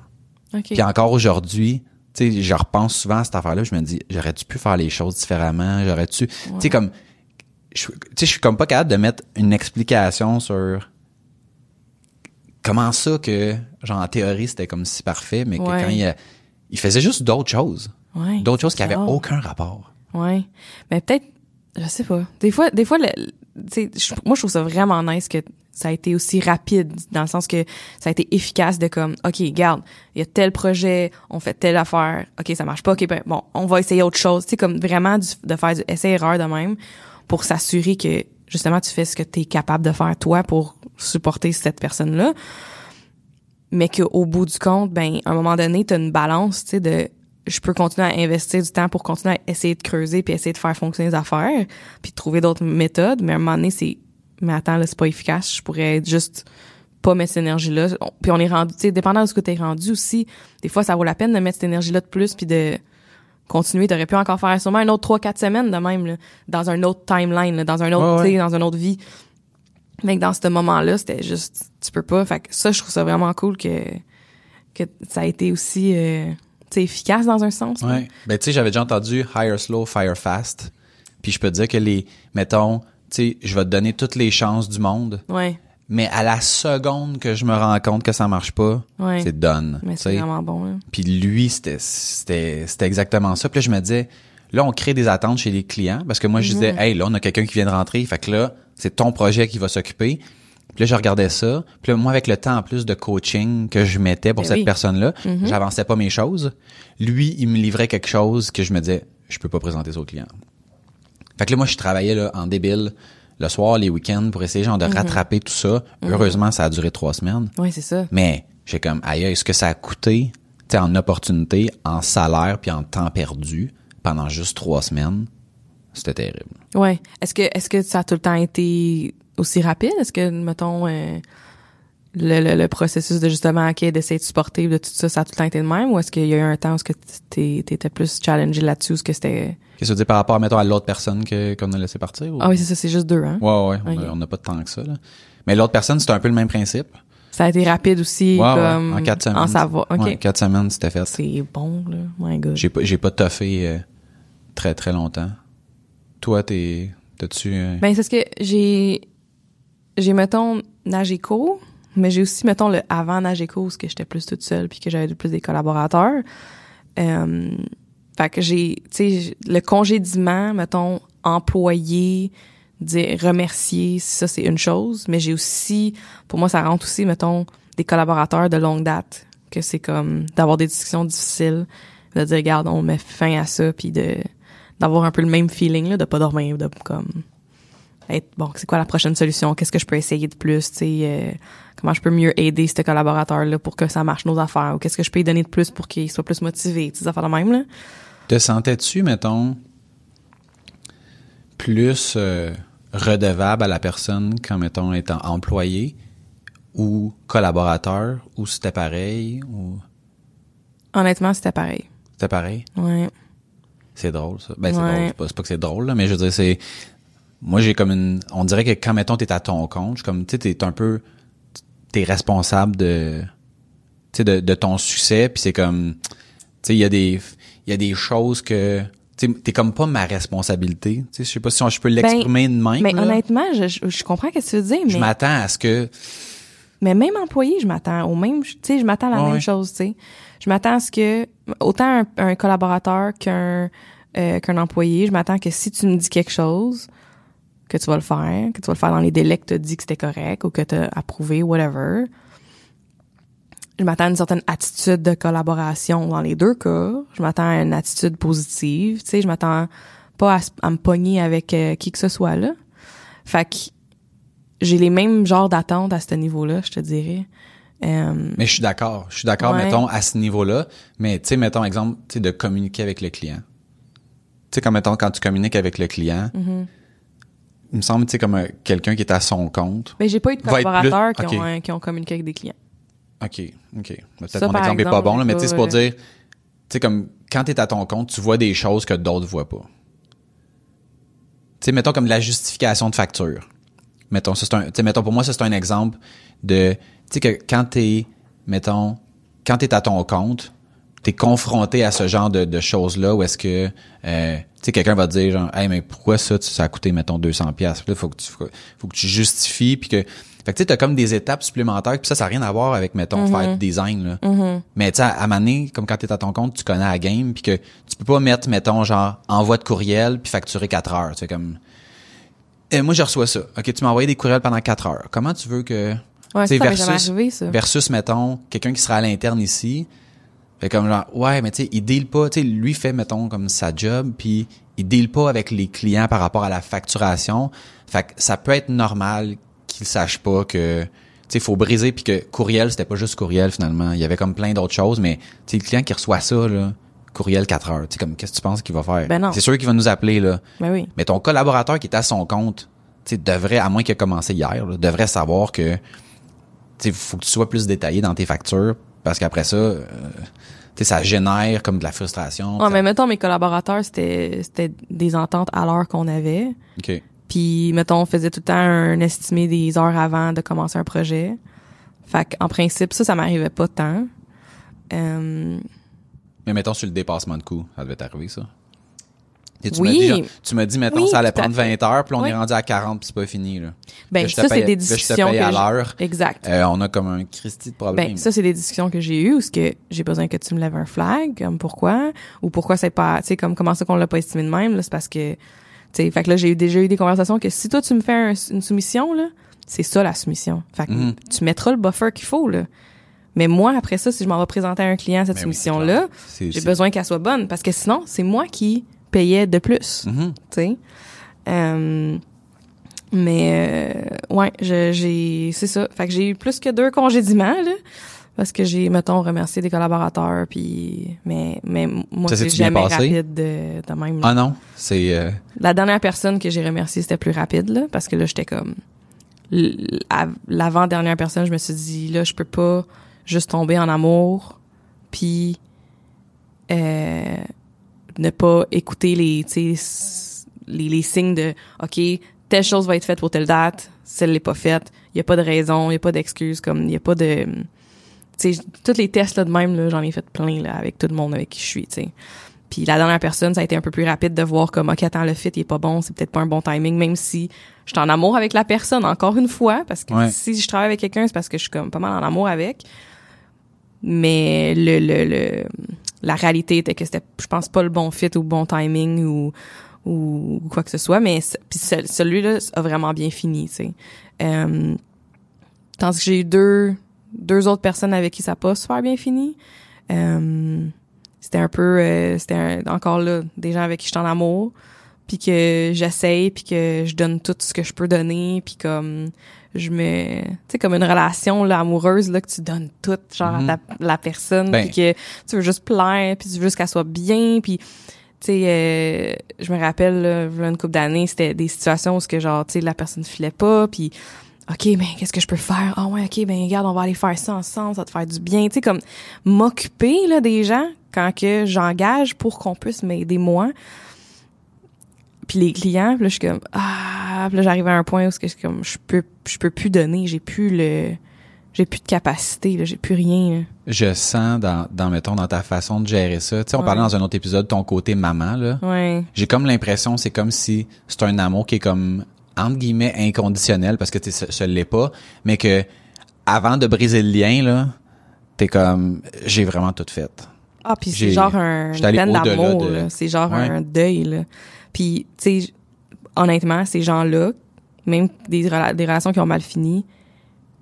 OK. Puis encore aujourd'hui, sais, je repense souvent à cette affaire-là, je me dis, j'aurais-tu pu faire les choses différemment, j'aurais-tu, tu sais, comme, je- tu sais, je suis comme pas capable de mettre une explication sur comment ça que, genre, en théorie, c'était comme si parfait, mais que Ouais. quand il, faisait juste d'autres choses. Ouais. D'autres choses qui avaient aucun rapport. Ouais. Mais peut-être, je sais pas. Des fois, des fois, le, moi, je trouve ça vraiment nice que ça a été aussi rapide, dans le sens que ça a été efficace de comme, OK, garde, il y a tel projet, on fait telle affaire, OK, ça marche pas, OK, ben, bon, on va essayer autre chose. Tu sais, comme vraiment de faire du essai-erreur de même pour s'assurer que, justement, tu fais ce que tu es capable de faire, toi, pour supporter cette personne-là. Mais qu'au bout du compte, ben, à un moment donné, t'as une balance, tu sais, de je peux continuer à investir du temps pour continuer à essayer de creuser puis essayer de faire fonctionner les affaires puis trouver d'autres méthodes mais à un moment donné c'est mais attends là c'est pas efficace je pourrais juste pas mettre cette énergie là puis on est rendu tu sais dépendant de ce que t'es rendu aussi des fois ça vaut la peine de mettre cette énergie là de plus puis de continuer t'aurais pu encore faire sûrement un autre trois quatre semaines de même là, dans un autre timeline là, dans un autre Ouais, dans une autre vie mais que dans ce moment là c'était juste tu peux pas fait que ça je trouve ça vraiment cool que que ça a été aussi euh, tu sais, efficace dans un sens. là. Ouais. Ben, tu sais, j'avais déjà entendu hire slow, fire fast. Puis je peux te dire que les, mettons, tu sais, je vais te donner toutes les chances du monde, Ouais. mais à la seconde que je me rends compte que ça marche pas, Ouais. c'est done. Mais c'est vraiment bon. Là. Puis lui, c'était, c'était, c'était exactement ça. Puis là, je me disais, là, on crée des attentes chez les clients parce que moi, je disais, hey, là, on a quelqu'un qui vient de rentrer. Fait que là, c'est ton projet qui va s'occuper. Puis là, je regardais ça. Puis là, moi, avec le temps en plus de coaching que je mettais pour Ben cette oui. personne-là, j'avançais pas mes choses. Lui, il me livrait quelque chose que je me disais, je peux pas présenter ça au client. Fait que là, moi, je travaillais là, en débile le soir, les week-ends, pour essayer genre de rattraper tout ça. Heureusement, ça a duré trois semaines. Ouais, c'est ça. Mais j'ai comme aïe, est-ce que ça a coûté, tu sais, en opportunité, en salaire puis en temps perdu pendant juste trois semaines? C'était terrible. Ouais. Est-ce que est-ce que ça a tout le temps été aussi rapide? Est-ce que, mettons, euh, le, le, le processus de justement, OK, d'essayer de supporter de tout ça, ça a tout le temps été le même? Ou est-ce qu'il y a eu un temps où est-ce que t'étais plus challengé là-dessus, ou est-ce que c'était... Qu'est-ce que tu dis par rapport, mettons, à l'autre personne que, qu'on a laissé partir? ou- Ah oui, c'est ça, c'est juste deux, hein? Ouais, ouais, on n'a pas de temps que ça, là. Mais l'autre personne, c'était un peu le même principe. Ça a été rapide aussi, Ouais, ouais, comme... en quatre semaines. En savoir. OK. Ouais, quatre semaines, c'était fait. C'est bon, là. My God. J'ai pas, j'ai pas toffé euh, très, très longtemps. Toi, t'es, t'as-tu, euh, Ben, c'est ce que j'ai, j'ai, mettons, Nageco, mais j'ai aussi, mettons, le avant Nageco, où j'étais plus toute seule puis que j'avais plus des collaborateurs. Euh, fait que j'ai, tu sais, le congédiement, mettons, employé, dire remercier, ça, c'est une chose, mais j'ai aussi, pour moi, ça rentre aussi, mettons, des collaborateurs de longue date, que c'est comme d'avoir des discussions difficiles, de dire, regarde, on met fin à ça, puis de d'avoir un peu le même feeling, là, de pas dormir, de comme être bon, c'est quoi la prochaine solution, qu'est-ce que je peux essayer de plus, tu sais, euh, comment je peux mieux aider ce collaborateur-là pour que ça marche nos affaires, ou qu'est-ce que je peux lui donner de plus pour qu'il soit plus motivé, tu sais, affaires de même, là. Te sentais-tu, mettons, plus euh, redevable à la personne quand, mettons, étant employé ou collaborateur, ou c'était pareil, ou? Honnêtement, c'était pareil. c'était pareil? Ouais. C'est drôle, ça. Ben, c'est Ouais. drôle. C'est pas, c'est pas que c'est drôle, là, mais je veux dire, c'est... Moi, j'ai comme une... On dirait que quand, mettons, t'es à ton compte, je comme, tu sais, t'es un peu... T'es responsable de... Tu sais, de, de ton succès, puis c'est comme... Tu sais, il y a des... Il y a des choses que... Tu sais, t'es comme pas ma responsabilité. Tu sais, je sais pas si on- je peux l'exprimer de même, Ben, Mais là. honnêtement, je, je, je comprends ce que tu veux dire, Je mais, m'attends à ce que... mais même employé, je m'attends au même, tu sais, je m'attends à la Ouais, même chose, tu sais. Je m'attends à ce que, autant un, un collaborateur qu'un, euh, qu'un employé, je m'attends que si tu me dis quelque chose, que tu vas le faire, que tu vas le faire dans les délais que tu as dit que c'était correct ou que tu as approuvé, whatever. Je m'attends à une certaine attitude de collaboration dans les deux cas. Je m'attends à une attitude positive. Tu sais, je m'attends pas à, me pogner avec euh, qui que ce soit là. Fait que j'ai les mêmes genres d'attentes à ce niveau-là, je te dirais. Euh, Mais je suis d'accord. Je suis d'accord, Ouais. mettons, à ce niveau-là. Mais, tu sais, mettons, exemple, tu sais, de communiquer avec le client. Tu sais, comme, mettons, quand tu communiques avec le client, Mm-hmm. Il me semble, tu sais, comme euh, quelqu'un qui est à son compte. mais j'ai pas eu de collaborateurs plus- qui, ont, euh, qui ont communiqué avec des clients. OK, OK. Peut-être mon exemple est pas bon, là, mais tu sais, c'est pour dire, tu sais, comme, quand t'es à ton compte, tu vois des choses que d'autres voient pas. Tu sais, mettons comme de la justification de facture. Mettons, c'est un, tu mettons, pour moi, c'est un exemple de, tu sais, que quand t'es, mettons, quand t'es à ton compte, t'es confronté à ce genre de, de choses-là où est-ce que, euh, tu sais, quelqu'un va te dire, genre, hey, mais pourquoi ça, tu- ça a coûté, mettons, 200 pièces Là, faut que tu, faut, faut que tu justifies, puis que, fait que tu sais, t'as comme des étapes supplémentaires, puis ça, ça n'a rien à voir avec, mettons, faire du design, là. Mais tu sais, à Mané, comme quand t'es à ton compte, tu connais la game, puis que tu peux pas mettre, mettons, genre, envoi de courriel, puis facturer 4 heures. Tu sais, comme... Eh, moi, je reçois ça. OK, tu m'as envoyé des courriels pendant 4 heures. Comment tu veux que... Ouais, tu ça, jamais arrivé, ça. versus, mettons, quelqu'un qui sera à l'interne ici, fait comme genre, ouais, mais tu sais, il deal pas, tu sais, lui fait, mettons, comme sa job, puis il deal pas avec les clients par rapport à la facturation. Fait que ça peut être normal qu'il sache pas que, tu sais, il faut briser, puis que courriel, c'était pas juste courriel, finalement. Il y avait comme plein d'autres choses, mais, tu sais, le client qui reçoit ça, là, courriel 4 heures, tu sais, comme, qu'est-ce que tu penses qu'il va faire? Ben non. C'est sûr qu'il va nous appeler, là. Ben oui. Mais ton collaborateur qui est à son compte, tu sais, devrait, à moins qu'il ait commencé hier, là, devrait savoir que, tu sais, faut que tu sois plus détaillé dans tes factures, parce qu'après ça, euh, tu sais, ça génère comme de la frustration. Ouais, Ça- mais mettons, mes collaborateurs, c'était, c'était des ententes à l'heure qu'on avait. OK. Puis, mettons, on faisait tout le temps un estimé des heures avant de commencer un projet. Fait qu'en principe, ça, ça m'arrivait pas tant. Euh, Mais mettons sur le dépassement de coût, ça devait t'arriver, ça? Et tu Oui. m'as dit, tu m'as dit, mettons, Oui, ça allait prendre fait. 20 heures, puis on Oui. est rendu à 40, puis c'est pas fini, là. ben, ça, c'est des là, je te discussions paye que à l'heure. Exact. Euh, on a comme un Christy de problème. Ben, ça, c'est des discussions que j'ai eues où ce que j'ai besoin que tu me lèves un flag, comme pourquoi, ou pourquoi c'est pas, tu sais, comme comment ça qu'on l'a pas estimé de même, là, c'est parce que, tu sais, fait que là, j'ai déjà eu des conversations que si toi, tu me fais un- une soumission, là, c'est ça, la soumission. Fait que Mhm. tu mettras le buffer qu'il faut, là. Mais moi, après ça, si je m'en vais présenter à un client cette Ben soumission-là, j'ai besoin qu'elle soit bonne, parce que sinon, c'est moi qui payais de plus, Mhm. tu sais. Euh, mais euh, ouais, je- j'ai c'est ça. Fait que j'ai eu plus que deux congédiements là parce que j'ai mettons remercié des collaborateurs puis mais mais moi Ça c'est jamais rapide de, de même. là. Ah non, c'est... euh, La dernière personne que j'ai remerciée c'était plus rapide là parce que là j'étais comme l- à- l'avant-dernière personne, je me suis dit là je peux pas juste tomber en amour puis euh, ne pas écouter les tu sais s- les, les signes de OK, telle chose va être faite pour telle date, celle n'est pas faite, il y a pas de raison, il y a pas d'excuse comme il y a pas de tu sais tous les tests là de même là, j'en ai fait plein là avec tout le monde avec qui je suis, tu sais. Puis la dernière personne, ça a été un peu plus rapide de voir comme OK, attends, le fit il est pas bon, c'est peut-être pas un bon timing même si je suis en amour avec la personne encore une fois parce que Ouais. si je travaille avec quelqu'un, c'est parce que je suis comme pas mal en amour avec. Mais le, le, le la réalité était que c'était je pense pas le bon fit ou le bon timing ou ou quoi que ce soit mais puis ce- celui-là a vraiment bien fini tu sais. Euh, tandis que j'ai eu deux deux autres personnes avec qui ça a pas super bien fini. Euh, c'était un peu euh, c'était encore là des gens avec qui je suis en amour puis que j'essaye puis que je donne tout ce que je peux donner puis comme je me tu sais comme une relation là amoureuse là que tu donnes tout genre Mhm. à ta- la personne Ben. puis que tu veux juste plaire puis tu veux juste qu'elle soit bien puis tu sais euh, je me rappelle là, une couple d'années c'était des situations où ce que genre tu sais la personne filait pas puis OK, ben qu'est-ce que je peux faire? Ah ouais, OK, ben regarde, on va aller faire ça ensemble, ça va te faire du bien, tu sais comme m'occuper là des gens quand que j'engage pour qu'on puisse m'aider moi. Puis les clients, puis là je suis comme ah, puis là j'arrive à un point où ce que je suis comme je peux je peux plus donner, j'ai plus le j'ai plus de capacité, là, j'ai plus rien. là. je sens dans, dans, mettons, dans ta façon de gérer ça. Tu sais, on Ouais. parlait dans un autre épisode, ton côté maman, là. Ouais. J'ai comme l'impression, c'est comme si c'est un amour qui est comme, entre guillemets, inconditionnel, parce que tu ce l'est pas, mais que, avant de briser le lien, là, t'es comme, j'ai vraiment tout fait. Ah, puis c'est genre un peine d'amour, de- là. c'est genre Ouais. un deuil là. Puis tu sais honnêtement, ces gens-là, même des rela- des relations qui ont mal fini,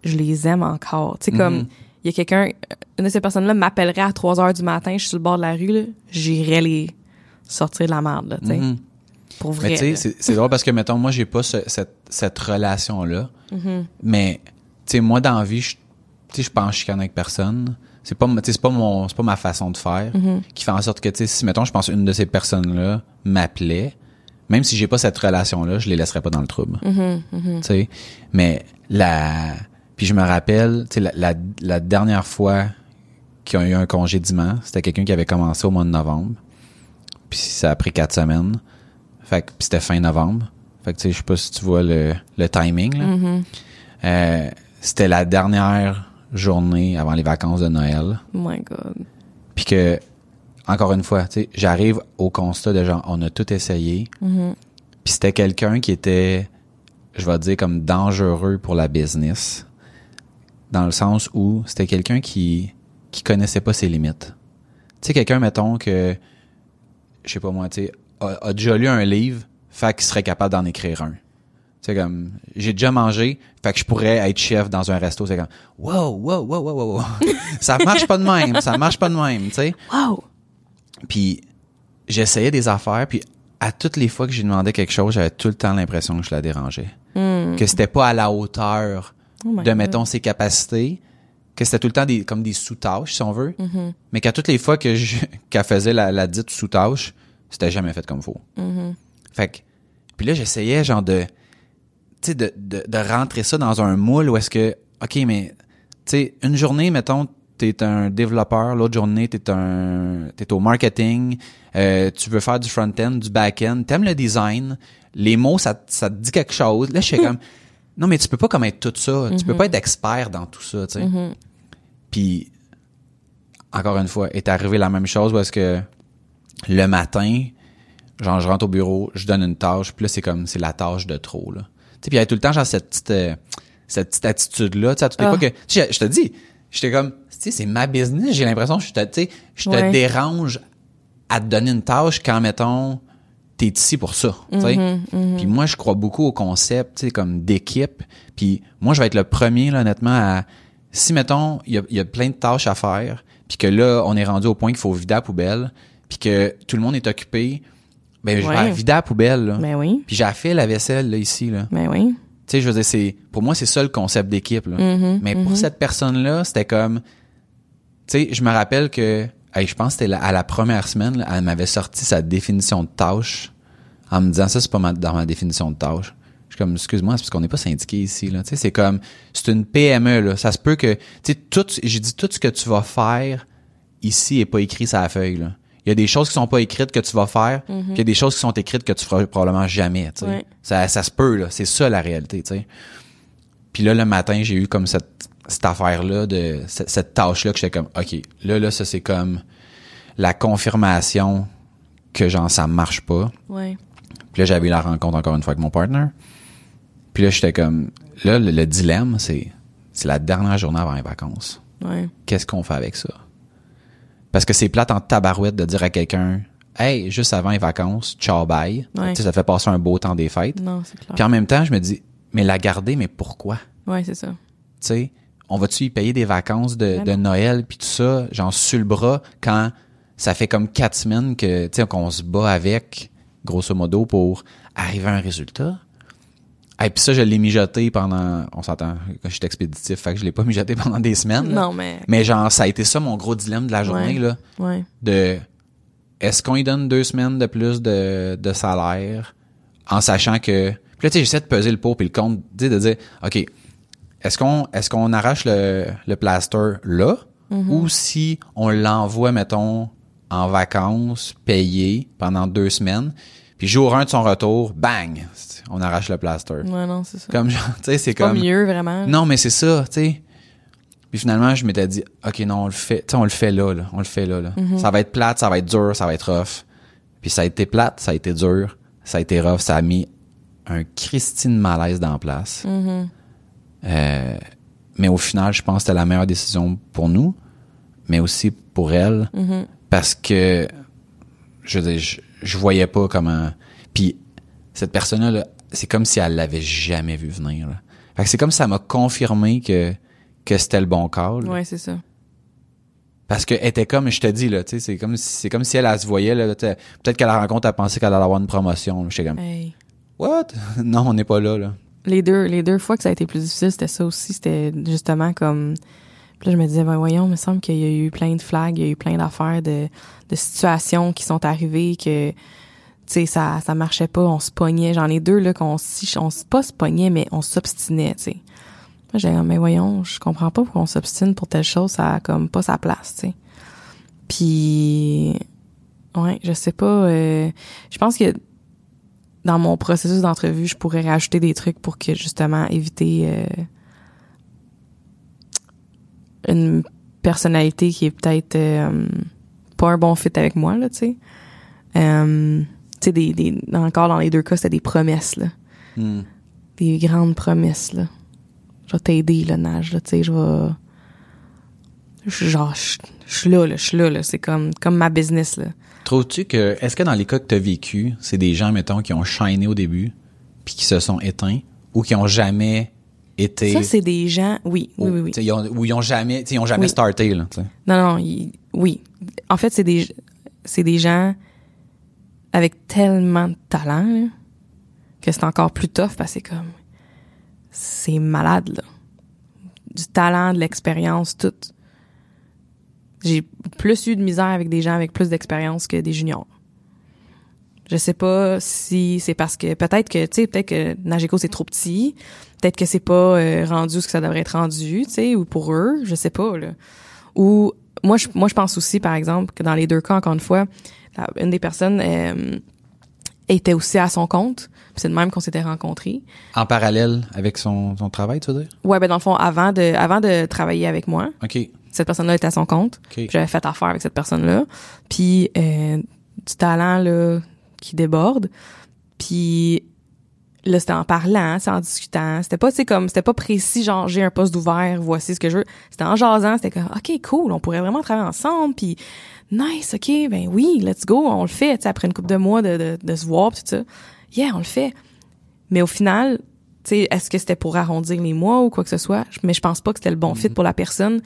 je les aime encore. Tu sais comme Mhm. il y a quelqu'un une de ces personnes-là m'appellerait à 3 heures du matin, je suis sur le bord de la rue j'irais les sortir de la merde là, tu sais. Mhm. Pour vrai. Mais tu sais, c'est- drôle parce que, mettons, moi, j'ai pas ce- cette, cette relation-là. Mhm. Mais, tu sais, moi, dans la vie, je tu sais, je pense chicane avec personne. C'est pas, c'est pas mon, c'est pas ma façon de faire Mm-hmm. qui fait en sorte que, tu sais, si, mettons, je pense une de ces personnes-là m'appelait, même si j'ai pas cette relation-là, je les laisserais pas dans le trouble. Mm-hmm. Tu sais, mais la, puis je me rappelle, tu sais, la, la, la dernière fois qu'ils ont eu un congédiement, c'était quelqu'un qui avait commencé au mois de novembre, puis ça a pris quatre semaines. Fait que, puis c'était fin novembre. Fait que, tu sais, je sais pas si tu vois le, le timing, là. Mm-hmm. Euh, c'était la dernière journée avant les vacances de Noël. Oh my God. Puis que, encore une fois, tu sais, j'arrive au constat de genre, on a tout essayé. Mm-hmm. Puis c'était quelqu'un qui était, je vais dire, comme dangereux pour la business. Dans le sens où c'était quelqu'un qui, qui connaissait pas ses limites. Tu sais, quelqu'un, mettons, que, je sais pas moi, tu sais, a, a déjà lu un livre, fait qu'il serait capable d'en écrire un. Tu sais, comme, j'ai déjà mangé, fait que je pourrais être chef dans un resto. C'est comme, wow, wow, wow, wow, wow, wow. [laughs] ça marche pas de même, ça marche pas de même, tu sais. Wow! Puis j'essayais des affaires, puis à toutes les fois que j'ai demandé quelque chose, j'avais tout le temps l'impression que je la dérangeais. Que c'était pas à la hauteur Oh de, God. mettons, ses capacités, que c'était tout le temps des, comme des sous-tâches, si on veut, mais qu'à toutes les fois que [laughs] qu'elle faisait la, la dite sous-tâche, c'était jamais fait comme faut. Fait que, puis là, j'essayais genre de, tu sais, de, de, de rentrer ça dans un moule où est-ce que, OK, mais, tu sais, une journée, mettons, t'es un développeur, l'autre journée, t'es un, t'es au marketing, euh, tu veux faire du front-end, du back-end, t'aimes le design, les mots, ça, te- ça te dit quelque chose. Là, je suis [laughs] comme, non, mais tu peux pas comme être tout ça. Tu peux pas être expert dans tout ça, tu sais. Puis, encore une fois, est arrivé la même chose où est-ce que le matin, genre, je rentre au bureau, je donne une tâche, puis là, c'est comme, c'est la tâche de trop, là. Tu sais, puis il y avait tout le temps, genre, cette petite, euh, cette petite attitude-là, tu sais, à toutes les Ah. fois que, tu sais, je te dis, j'étais comme, tu sais, c'est ma business, j'ai l'impression que je te, tu sais, je te Ouais. dérange à te donner une tâche quand, mettons, t'es ici pour ça, tu sais. Mm-hmm, Puis moi, je crois beaucoup au concept, tu sais, comme d'équipe. Puis moi, je vais être le premier, là, honnêtement, à... Si, mettons, il y a, il y a plein de tâches à faire, puis que là, on est rendu au point qu'il faut vider la poubelle, puis que tout le monde est occupé, ben, je vais vider la poubelle, là. Ben oui. Puis j'ai fait la vaisselle, là, ici, là. Ben oui. Tu sais, je veux dire, c'est... Pour moi, c'est ça le concept d'équipe, là. Mm-hmm, Mais pour cette personne-là, c'était comme... Tu sais, je me rappelle que... hey, je pense que c'était à la première semaine, là, elle m'avait sorti sa définition de tâche en me disant ça, c'est pas ma- dans ma définition de tâche. Je suis comme, excuse-moi, c'est parce qu'on n'est pas syndiqué ici, là. Tu sais, c'est comme, c'est une PME, là. Ça se peut que, tu sais, tout, j'ai dit tout ce que tu vas faire ici est pas écrit sur la feuille, là. Il y a des choses qui sont pas écrites que tu vas faire, puis il y a des choses qui sont écrites que tu feras probablement jamais, tu sais. Ouais. Ça, ça se peut, là. C'est ça, la réalité, tu sais. Puis là, le matin, j'ai eu comme cette, cette affaire-là, de cette, cette tâche-là, que j'étais comme, OK, là, là, ça, c'est comme la confirmation que, genre, ça marche pas. Ouais. Puis là, j'avais eu la rencontre encore une fois avec mon partner. Puis là, j'étais comme, là, le, le dilemme, c'est, c'est la dernière journée avant les vacances. Ouais. Qu'est-ce qu'on fait avec ça? Parce que c'est plate en tabarouette de dire à quelqu'un, hey, juste avant les vacances, ciao, bye. Ouais. Tu sais, ça fait passer un beau temps des fêtes. Non, c'est clair. Puis en même temps, je me dis, mais la garder, mais pourquoi? Ouais, c'est ça. tu sais, on va-tu y payer des vacances de, Ben de Noël puis tout ça, genre sur le bras, quand ça fait comme quatre semaines que, tu sais, qu'on se bat avec, grosso modo, pour arriver à un résultat? Et puis ça, je l'ai mijoté pendant, on s'entend, quand j'étais expéditif, fait que je l'ai pas [laughs] mijoté pendant des semaines. là. Non, mais. Mais genre, ça a été ça mon gros dilemme de la journée, Ouais. là, Ouais. de est-ce qu'on lui donne deux semaines de plus de, de salaire en sachant que puis là tu sais j'essaie de peser le pour puis le contre tu sais, de dire ok est-ce qu'on est-ce qu'on arrache le, le plaster là? Ou si on l'envoie mettons en vacances payé pendant deux semaines puis jour un de son retour bang on arrache le plaster Ouais, non, c'est ça. comme genre tu sais c'est pas comme mieux, vraiment. non, mais c'est ça, tu sais. Puis finalement, je m'étais dit, OK, non, on le fait, tu sais, on le fait là, là. On le fait là, là. Ça va être plate, ça va être dur, ça va être rough. Puis ça a été plate, ça a été dur, ça a été rough, ça a mis un Christine malaise dans la place. Euh, mais au final, je pense que c'était la meilleure décision pour nous, mais aussi pour elle, parce que je veux dire, je, je voyais pas comment. Puis cette personne-là, là, c'est comme si elle l'avait jamais vu venir. Là. Fait que c'est comme si ça m'a confirmé que que c'était le bon call. Ouais, c'est ça. Parce qu'elle était comme, je te dis, là, tu sais, c'est comme, si- c'est comme si elle, elle se voyait, là, peut-être qu'à la rencontre, elle pensait qu'elle allait avoir une promotion. J'étais comme, Hey. what? [laughs] non, on n'est pas là, là. Les deux, les deux fois que ça a été plus difficile, c'était ça aussi. C'était justement comme. Puis là, je me disais, ben voyons, il me semble qu'il y a eu plein de flags, il y a eu plein d'affaires, de, de situations qui sont arrivées que, tu sais, ça, ça marchait pas, on se pognait. J'en ai deux, là, qu'on si, on se pas se pognait, mais on s'obstinait, tu sais. Moi, j'ai mais voyons, je comprends pas pourquoi on s'obstine pour telle chose, ça a comme pas sa place, tu sais. Puis, ouais, je sais pas, euh, je pense que dans mon processus d'entrevue, je pourrais rajouter des trucs pour que, justement, éviter... Euh, une personnalité qui est peut-être euh, pas un bon fit avec moi là tu sais euh, sais des, des encore dans les deux cas c'était des promesses là Hmm. des grandes promesses là je vais t'aider le nage là tu sais je vais genre je suis là là je suis là là c'est comme comme ma business là Trouves-tu que, est-ce que dans les cas que tu as vécu, c'est des gens, mettons, qui ont shiné au début, puis qui se sont éteints, ou qui ont jamais été... ça c'est des gens oui oui oui oui ils ont- ou ils ont jamais, ils ont jamais Oui. starté, là, t'sais. Non, non, oui. En fait, c'est des, c'est des gens avec tellement de talent que c'est encore plus tough parce que c'est comme, c'est malade là. Du talent, de l'expérience, tout. J'ai plus eu de misère avec des gens avec plus d'expérience que des juniors. Je sais pas si c'est parce que peut-être que tu sais peut-être que Nageco c'est trop petit, peut-être que c'est pas euh, rendu ce que ça devrait être rendu, tu sais ou pour eux, je sais pas là. Ou moi je moi je pense aussi par exemple que dans les deux cas encore une fois, la- une des personnes euh, était aussi à son compte, c'est de même qu'on s'était rencontrés. En parallèle avec son, son travail, tu veux dire? Ouais, ben dans le fond avant de avant de travailler avec moi, cette personne-là était à son compte. OK. Puis J'avais fait affaire avec cette personne-là. Puis euh, du talent là qui déborde. Puis là c'était en parlant, c'est en discutant. C'était pas tu sais comme c'était pas précis genre j'ai un poste ouvert, voici ce que je veux. C'était en jasant, c'était comme OK, cool, on pourrait vraiment travailler ensemble puis nice, OK, ben oui, let's go, on le fait, tu sais après une couple de mois de, de, de se voir pis tout ça. Yeah, on le fait. Mais au final, tu sais, est-ce que c'était pour arrondir les mois ou quoi que ce soit? Mais je pense pas que c'était le bon fit pour la personne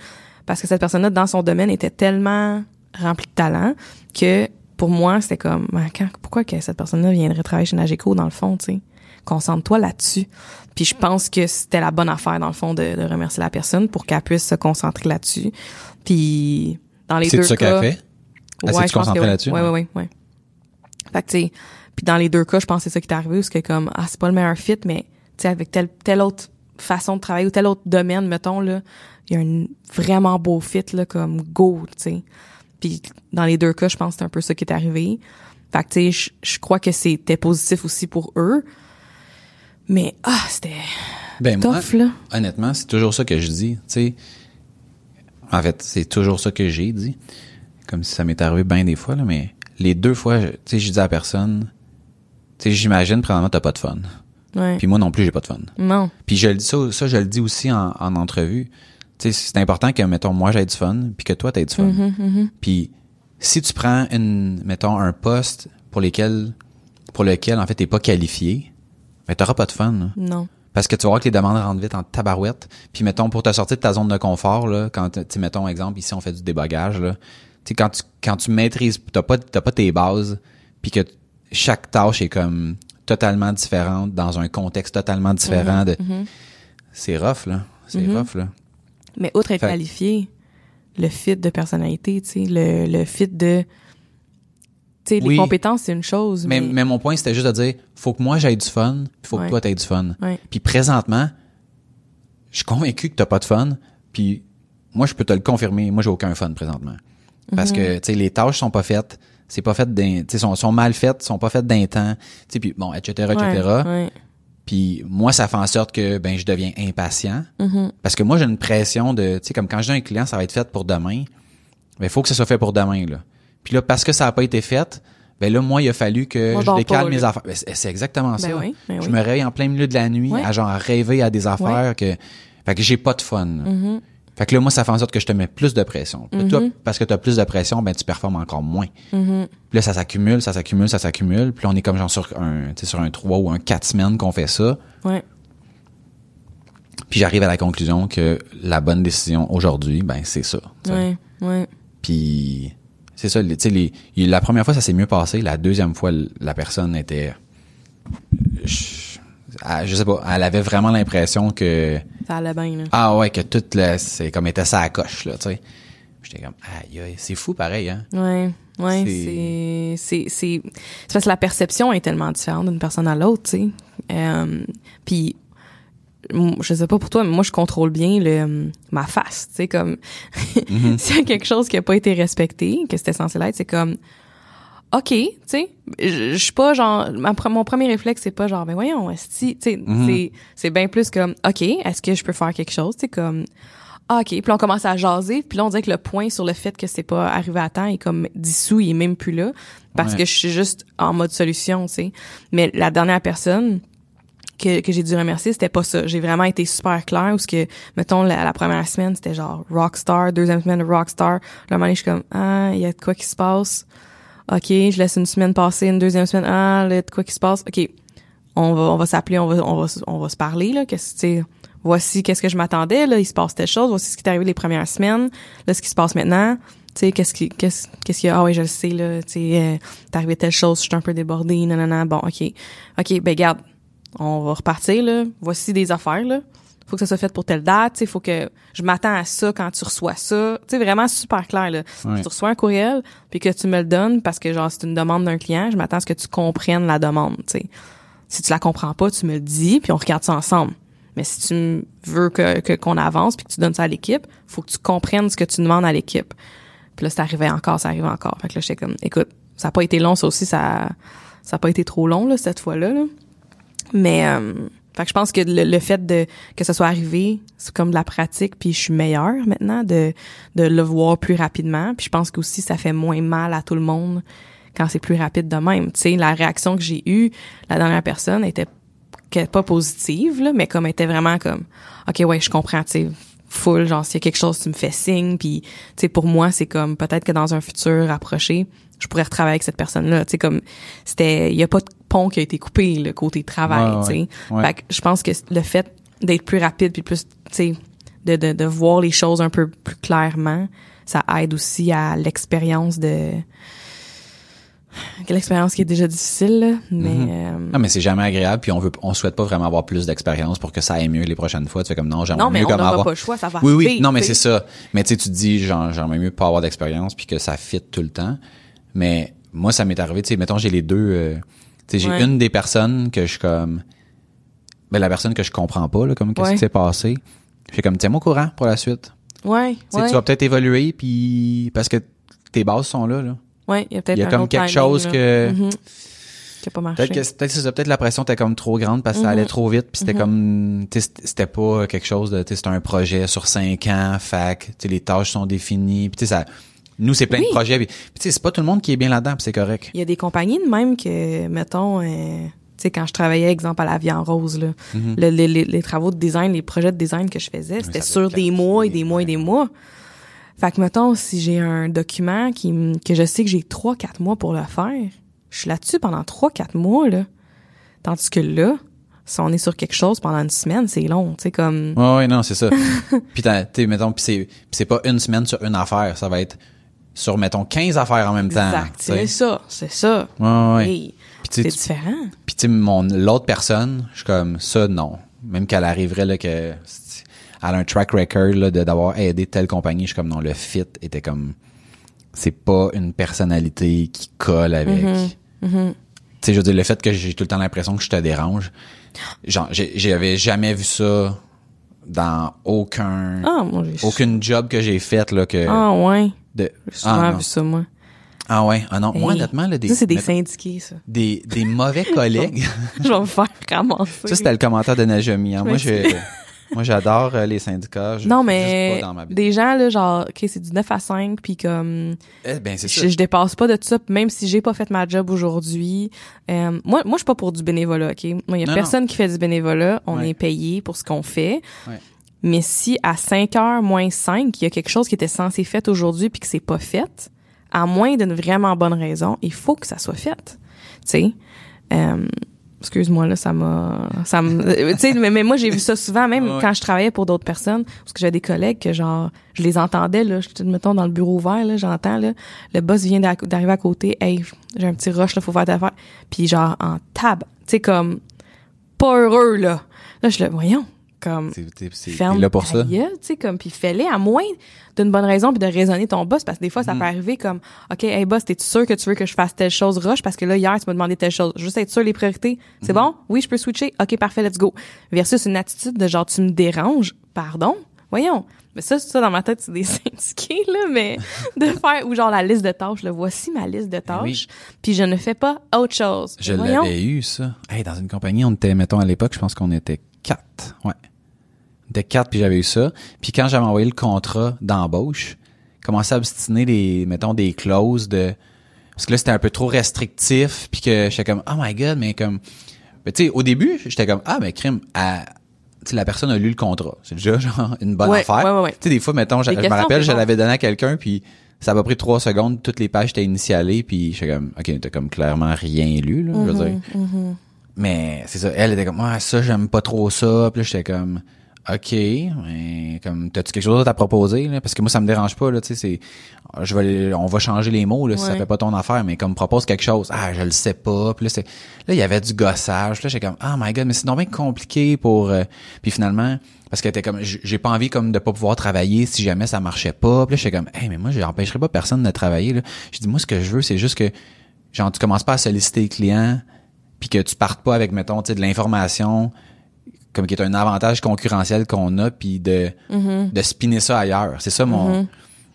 parce que cette personne-là dans son domaine était tellement remplie de talent que pour moi c'était comme quand, pourquoi que cette personne-là viendrait travailler chez Nageco dans le fond, tu sais? Concentre-toi là-dessus. Puis je pense que c'était la bonne affaire dans le fond de, de remercier la personne pour qu'elle puisse se concentrer là-dessus. Puis dans les C'est deux ça cas, a fait? Elle s'est Ouais, je pense que oui. là-dessus? Ouais, ouais, ouais, ouais. Fait que, tu sais, puis dans les deux cas, je pense que c'est ça qui est arrivé, où c'est que comme, ah, c'est pas le meilleur fit, mais, tu sais, avec telle, telle autre façon de travailler ou tel autre domaine, mettons, là, il y a un vraiment beau fit, là, comme go, tu sais. Puis dans les deux cas, je pense que c'est un peu ça qui est arrivé. Fait que, tu sais, je crois que c'était positif aussi pour eux. Mais, ah, c'était Ben, moi, tough, là. honnêtement, c'est toujours ça que je dis. Tu sais, en fait, c'est toujours ça que j'ai dit. Comme si ça m'est arrivé bien des fois, là, mais les deux fois, tu sais, je dis à la personne, tu sais, j'imagine, probablement, t'as pas de fun. Ouais. Puis moi non plus, j'ai pas de fun. non. Puis je le dis ça, ça je le dis aussi en, en entrevue. Tu sais, c'est important que, mettons, moi j'ai du fun, puis que toi t'aies du fun. Mm-hmm, Puis si tu prends une, mettons, un poste pour lesquels, pour lequel en fait t'es pas qualifié, ben t'auras pas de fun. là. Non. Parce que tu vas voir que les demandes rentrent vite en tabarouette. Puis mettons, pour te sortir de ta zone de confort, là, quand tu mettons, exemple, ici on fait du débogage, là. Tu sais, quand tu, quand tu maîtrises, t'as pas, t'as pas tes bases, puis que chaque tâche est comme totalement différente dans un contexte totalement différent de, c'est rough, là. C'est rough, là. Mais outre être Fait- qualifié, le fit de personnalité, tu sais, le, le fit de... Tu sais, Oui. les compétences, c'est une chose, Mais, mais... mais mon point, c'était juste de dire, faut que moi j'aie du fun, puis faut Ouais. que toi t'aies du fun. Ouais. Puis présentement, je suis convaincu que t'as pas de fun, puis moi je peux te le confirmer, moi j'ai aucun fun présentement. Parce que tu sais les tâches sont pas faites, c'est pas fait d'un, tu sais sont, sont mal faites, sont pas faites d'un temps, tu sais puis bon etc etc. Puis moi ça fait en sorte que ben je deviens impatient Mm-hmm. parce que moi j'ai une pression de, tu sais comme quand j'ai un client ça va être fait pour demain, ben il faut que ça soit fait pour demain là. Puis là parce que ça a pas été fait, ben là moi il a fallu que je décale pas, mes là. affaires. Ben, c'est exactement ça. oui, ben je oui. me réveille en plein milieu de la nuit à genre rêver à des affaires que fait que j'ai pas de fun. Mm-hmm. Fait que là moi ça fait en sorte que je te mets plus de pression. Puis toi, parce que tu as plus de pression, ben tu performes encore moins. Mm-hmm. Puis là ça s'accumule, ça s'accumule, ça s'accumule, puis là on est comme genre sur un tu sais, sur un 3 ou un 4 semaines qu'on fait ça. Ouais. Puis j'arrive à la conclusion que la bonne décision aujourd'hui, ben c'est ça. tu sais. Ouais, ouais. Puis c'est ça, les- tu sais, la première fois ça s'est mieux passé, la deuxième fois la personne était, je, sais pas, elle avait vraiment l'impression que Ça allait bien, là. Ah ouais, que tout le, c'est comme était ça à la coche, là, tu sais. J'étais comme, aïe, aïe, c'est fou pareil, hein. Ouais, ouais, C'est- c'est parce que la perception est tellement différente d'une personne à l'autre, tu sais. Euh, puis je sais pas pour toi, mais moi je contrôle bien le ma face, tu sais comme [laughs] Mhm. s'il y a quelque chose qui a pas été respecté, que c'était censé l'être, c'est comme OK, tu sais, je suis pas genre ma mon premier réflexe c'est pas genre ben voyons, esti, tu sais, Mhm. c'est c'est bien plus comme OK, est-ce que je peux faire quelque chose, tu sais comme ah, OK, puis on commence à jaser, puis là on dirait que le point sur le fait que c'est pas arrivé à temps est comme dissous, il est même plus là parce Ouais. que je suis juste en mode solution, tu sais. Mais la dernière personne que, que j'ai dû remercier, c'était pas ça. J'ai vraiment été super claire où ce que mettons la, la première semaine, c'était genre rockstar, deuxième semaine rockstar. Un moment donné, je suis comme ah, il y a de quoi qui se passe? OK, je laisse une semaine passer, une deuxième semaine, ah, il y a de quoi qui se passe? OK. On va on va s'appeler, on va on va on va se parler là, qu'est-ce que sais, voici qu'est-ce que je m'attendais là, il se passe telle chose, voici ce qui est arrivé les premières semaines, là ce qui se passe maintenant. Tu sais qu'est-ce qui qu'est-ce qu'est-ce qu'il y a? Ah oui, je le sais là, tu sais euh, t'es arrivé telle chose, je suis un peu débordée, non, bon, OK. OK, ben garde, on va repartir là, voici des affaires là. Faut que ça soit fait pour telle date, tu sais, faut que je m'attends à ça quand tu reçois ça. Tu sais vraiment super clair là. Ouais. Tu reçois un courriel puis que tu me le donnes parce que genre c'est une demande d'un client, je m'attends à ce que tu comprennes la demande, tu sais. Si tu la comprends pas, tu me le dis puis on regarde ça ensemble. Mais si tu veux que que- qu'on avance puis que tu donnes ça à l'équipe, faut que tu comprennes ce que tu demandes à l'équipe. Puis là, c'est arrivé encore, ça arrivait encore. Fait que là, j'étais comme, écoute, ça a pas été long, ça aussi, ça, ça a pas été trop long, là, cette fois-là, là. Mais, euh, fait que je pense que le, le fait de, que ça soit arrivé, c'est comme de la pratique, puis je suis meilleure maintenant de, de le voir plus rapidement. Puis je pense qu'aussi, ça fait moins mal à tout le monde quand c'est plus rapide de même. Tu sais, la réaction que j'ai eue, la dernière personne était pas positive, là, mais comme elle était vraiment comme, OK, ouais, je comprends, tu sais, full, genre, s'il y a quelque chose, tu me fais signe, puis, tu sais, pour moi, c'est comme, peut-être que dans un futur rapproché, je pourrais retravailler avec cette personne-là, tu sais, comme, c'était, il y a pas de pont qui a été coupé, le côté travail, Ouais, tu sais. ouais. Fait que je pense que le fait d'être plus rapide, puis plus, tu sais, de, de, de voir les choses un peu plus clairement, ça aide aussi à l'expérience de, l'expérience qui est déjà difficile, là, mais, Mhm. euh, Non, mais c'est jamais agréable, puis on veut, on souhaite pas vraiment avoir plus d'expérience pour que ça aille mieux les prochaines fois. Tu fais comme non, j'aimerais mieux on comme avoir. pas le choix, ça va Oui, oui, non, mais c'est ça. Mais tu sais, tu te dis, j'aimerais mieux pas avoir d'expérience puis que ça fit tout le temps. Mais moi, ça m'est arrivé, tu sais, mettons, j'ai les deux, euh, tu sais, j'ai Ouais. une des personnes que je suis comme, ben, la personne que je comprends pas, là, comme, qu'est-ce Ouais. qui s'est passé. Je fais comme, tiens-moi au courant pour la suite. Ouais, ouais. tu vas peut-être évoluer puis parce que tes bases sont là, là. Ouais, il y a peut-être Il y a un comme quelque timing, chose là. que- Mhm. qui a pas marché. Peut-être que peut-être ça, peut-être la pression était comme trop grande parce que ça Mhm. allait trop vite puis c'était Mhm. comme tu sais, c'était- c'était pas quelque chose de tu sais c'était un projet sur cinq ans, fac, tu sais les tâches sont définies, puis tu sais ça nous c'est plein Oui. de projets puis puis, tu sais c'est pas tout le monde qui est bien là-dedans, c'est correct. Il y a des compagnies de même que, mettons, euh, tu sais, quand je travaillais, exemple, à la vie en rose, là, Mhm. le- les, les- les travaux de design, les projets de design que je faisais, c'était sur des mois et des mois et des mois. Fait que, mettons, si j'ai un document qui, que je sais que j'ai trois, quatre mois pour le faire, je suis là-dessus pendant trois, quatre mois, là. Tandis que là, si on est sur quelque chose pendant une semaine, c'est long, tu sais, comme... Ouais ouais non, c'est ça. [laughs] puis tu sais mettons puis c'est puis c'est pas une semaine sur une affaire, ça va être sur mettons 15 affaires en même temps. Exact, c'est ça, c'est ça. Ouais. Hey, c'est différent. Puis tu mon l'autre personne, je suis comme ça non. Même qu'elle arriverait là que elle a un track record là d'avoir aidé telle compagnie, je suis comme non le fit était comme c'est pas une personnalité qui colle avec. Mhm. Tu sais je veux dire le fait que j'ai tout le temps l'impression que je te dérange. Genre j'avais jamais vu ça dans aucun Ah, moi, aucune job que j'ai faite là que Ah, ouais. De J'ai souvent ah, vu ça, moi. ah ouais ah non moi Hey. honnêtement là des ça, c'est des mettons, syndiqués, ça. des, des mauvais [laughs] collègues [laughs] Je vais me faire ramasser. Ça, c'était le commentaire de Najami. hein. Je Moi, je, [laughs] moi, j'adore euh, les syndicats. Je- non, mais juste pas dans ma vie. des gens, là, genre, OK, c'est du 9 à 5, puis comme, Eh ben, c'est ça. je, je dépasse pas de ça, puis même si j'ai pas fait ma job aujourd'hui. euh, moi, moi, je suis pas pour du bénévolat, OK? Moi, il y a Non, personne qui fait du bénévolat. On Ouais. est payé pour ce qu'on fait. Ouais. Mais si à 5 heures moins 5, il y a quelque chose qui était censé fait aujourd'hui puis que c'est pas fait, à moins d'une vraiment bonne raison, il faut que ça soit fait. Tu sais? Euh, excuse-moi là ça m'a ça me euh, tu sais mais, mais moi j'ai vu ça souvent même Ouais. quand je travaillais pour d'autres personnes parce que j'avais des collègues que genre je les entendais là je mettons dans le bureau ouvert là j'entends là le boss vient d'arriver à côté hey j'ai un petit rush là faut faire ta affaire puis genre en tab tu sais comme pas heureux là là je le voyons comme ferme là pour ta ça. gueule, tu sais, comme, puis fais-les à moins d'une bonne raison puis de raisonner ton boss, parce que des fois, Mm. ça peut arriver comme, OK, hey boss, t'es sûr que tu veux que je fasse telle chose, rush, parce que là, hier, tu m'as demandé telle chose. Juste être sûr, les priorités, c'est Mm-hmm. bon? Oui, je peux switcher? OK, parfait, let's go. Versus une attitude de genre, tu me déranges, pardon? Voyons. Mais ça, ça, dans ma tête, c'est des [laughs] syndiqués, là, mais de [laughs] faire, ou genre la liste de tâches, là, voici ma liste de tâches, Ben oui. puis je ne fais pas autre chose. Je l'avais eu, ça. Hey, dans une compagnie, on était, mettons, à l'époque, je pense qu'on était quatre. Ouais. On était quatre, puis j'avais eu ça. Puis quand j'avais envoyé le contrat d'embauche, commençais à obstiner les, mettons, des clauses de... Parce que là, c'était un peu trop restrictif, puis que j'étais comme, oh my God, mais comme... Mais tu sais, au début, j'étais comme, ah, mais crime, à... la personne a lu le contrat. C'est déjà, [laughs] genre, une bonne Ouais, affaire. ouais, ouais, ouais. Tu sais, des fois, mettons, je, me rappelle, je l'avais donné à quelqu'un, puis ça m'a pris trois secondes, toutes les pages étaient initialées, puis j'étais comme, OK, t'as comme clairement rien lu, là, je veux dire. Mm-hmm. Mais c'est ça, elle était comme, ah, ça, j'aime pas trop ça, puis là, j'étais comme, OK, mais comme, t'as-tu quelque chose d'autre à proposer, là? Parce que moi, ça me dérange pas, là, tu sais, c'est, je vais, on va changer les mots, là, si ça fait pas ton affaire, mais comme, propose quelque chose. Ah, je le sais pas, puis là, c'est, là, il y avait du gossage, là, j'étais comme, oh my god, mais c'est bien compliqué pour, euh, puis finalement, parce que t'es comme, j'ai pas envie, comme, de pas pouvoir travailler si jamais ça marchait pas, puis là, j'étais comme, hey, mais moi, j'empêcherai pas personne de travailler, là. Je dis, moi, ce que je veux, c'est juste que, genre, tu commences pas à solliciter les clients, puis que tu partes pas avec, mettons, tu sais, de l'information, comme qui est un avantage concurrentiel qu'on a, puis de, de spinner ça ailleurs. C'est ça mon...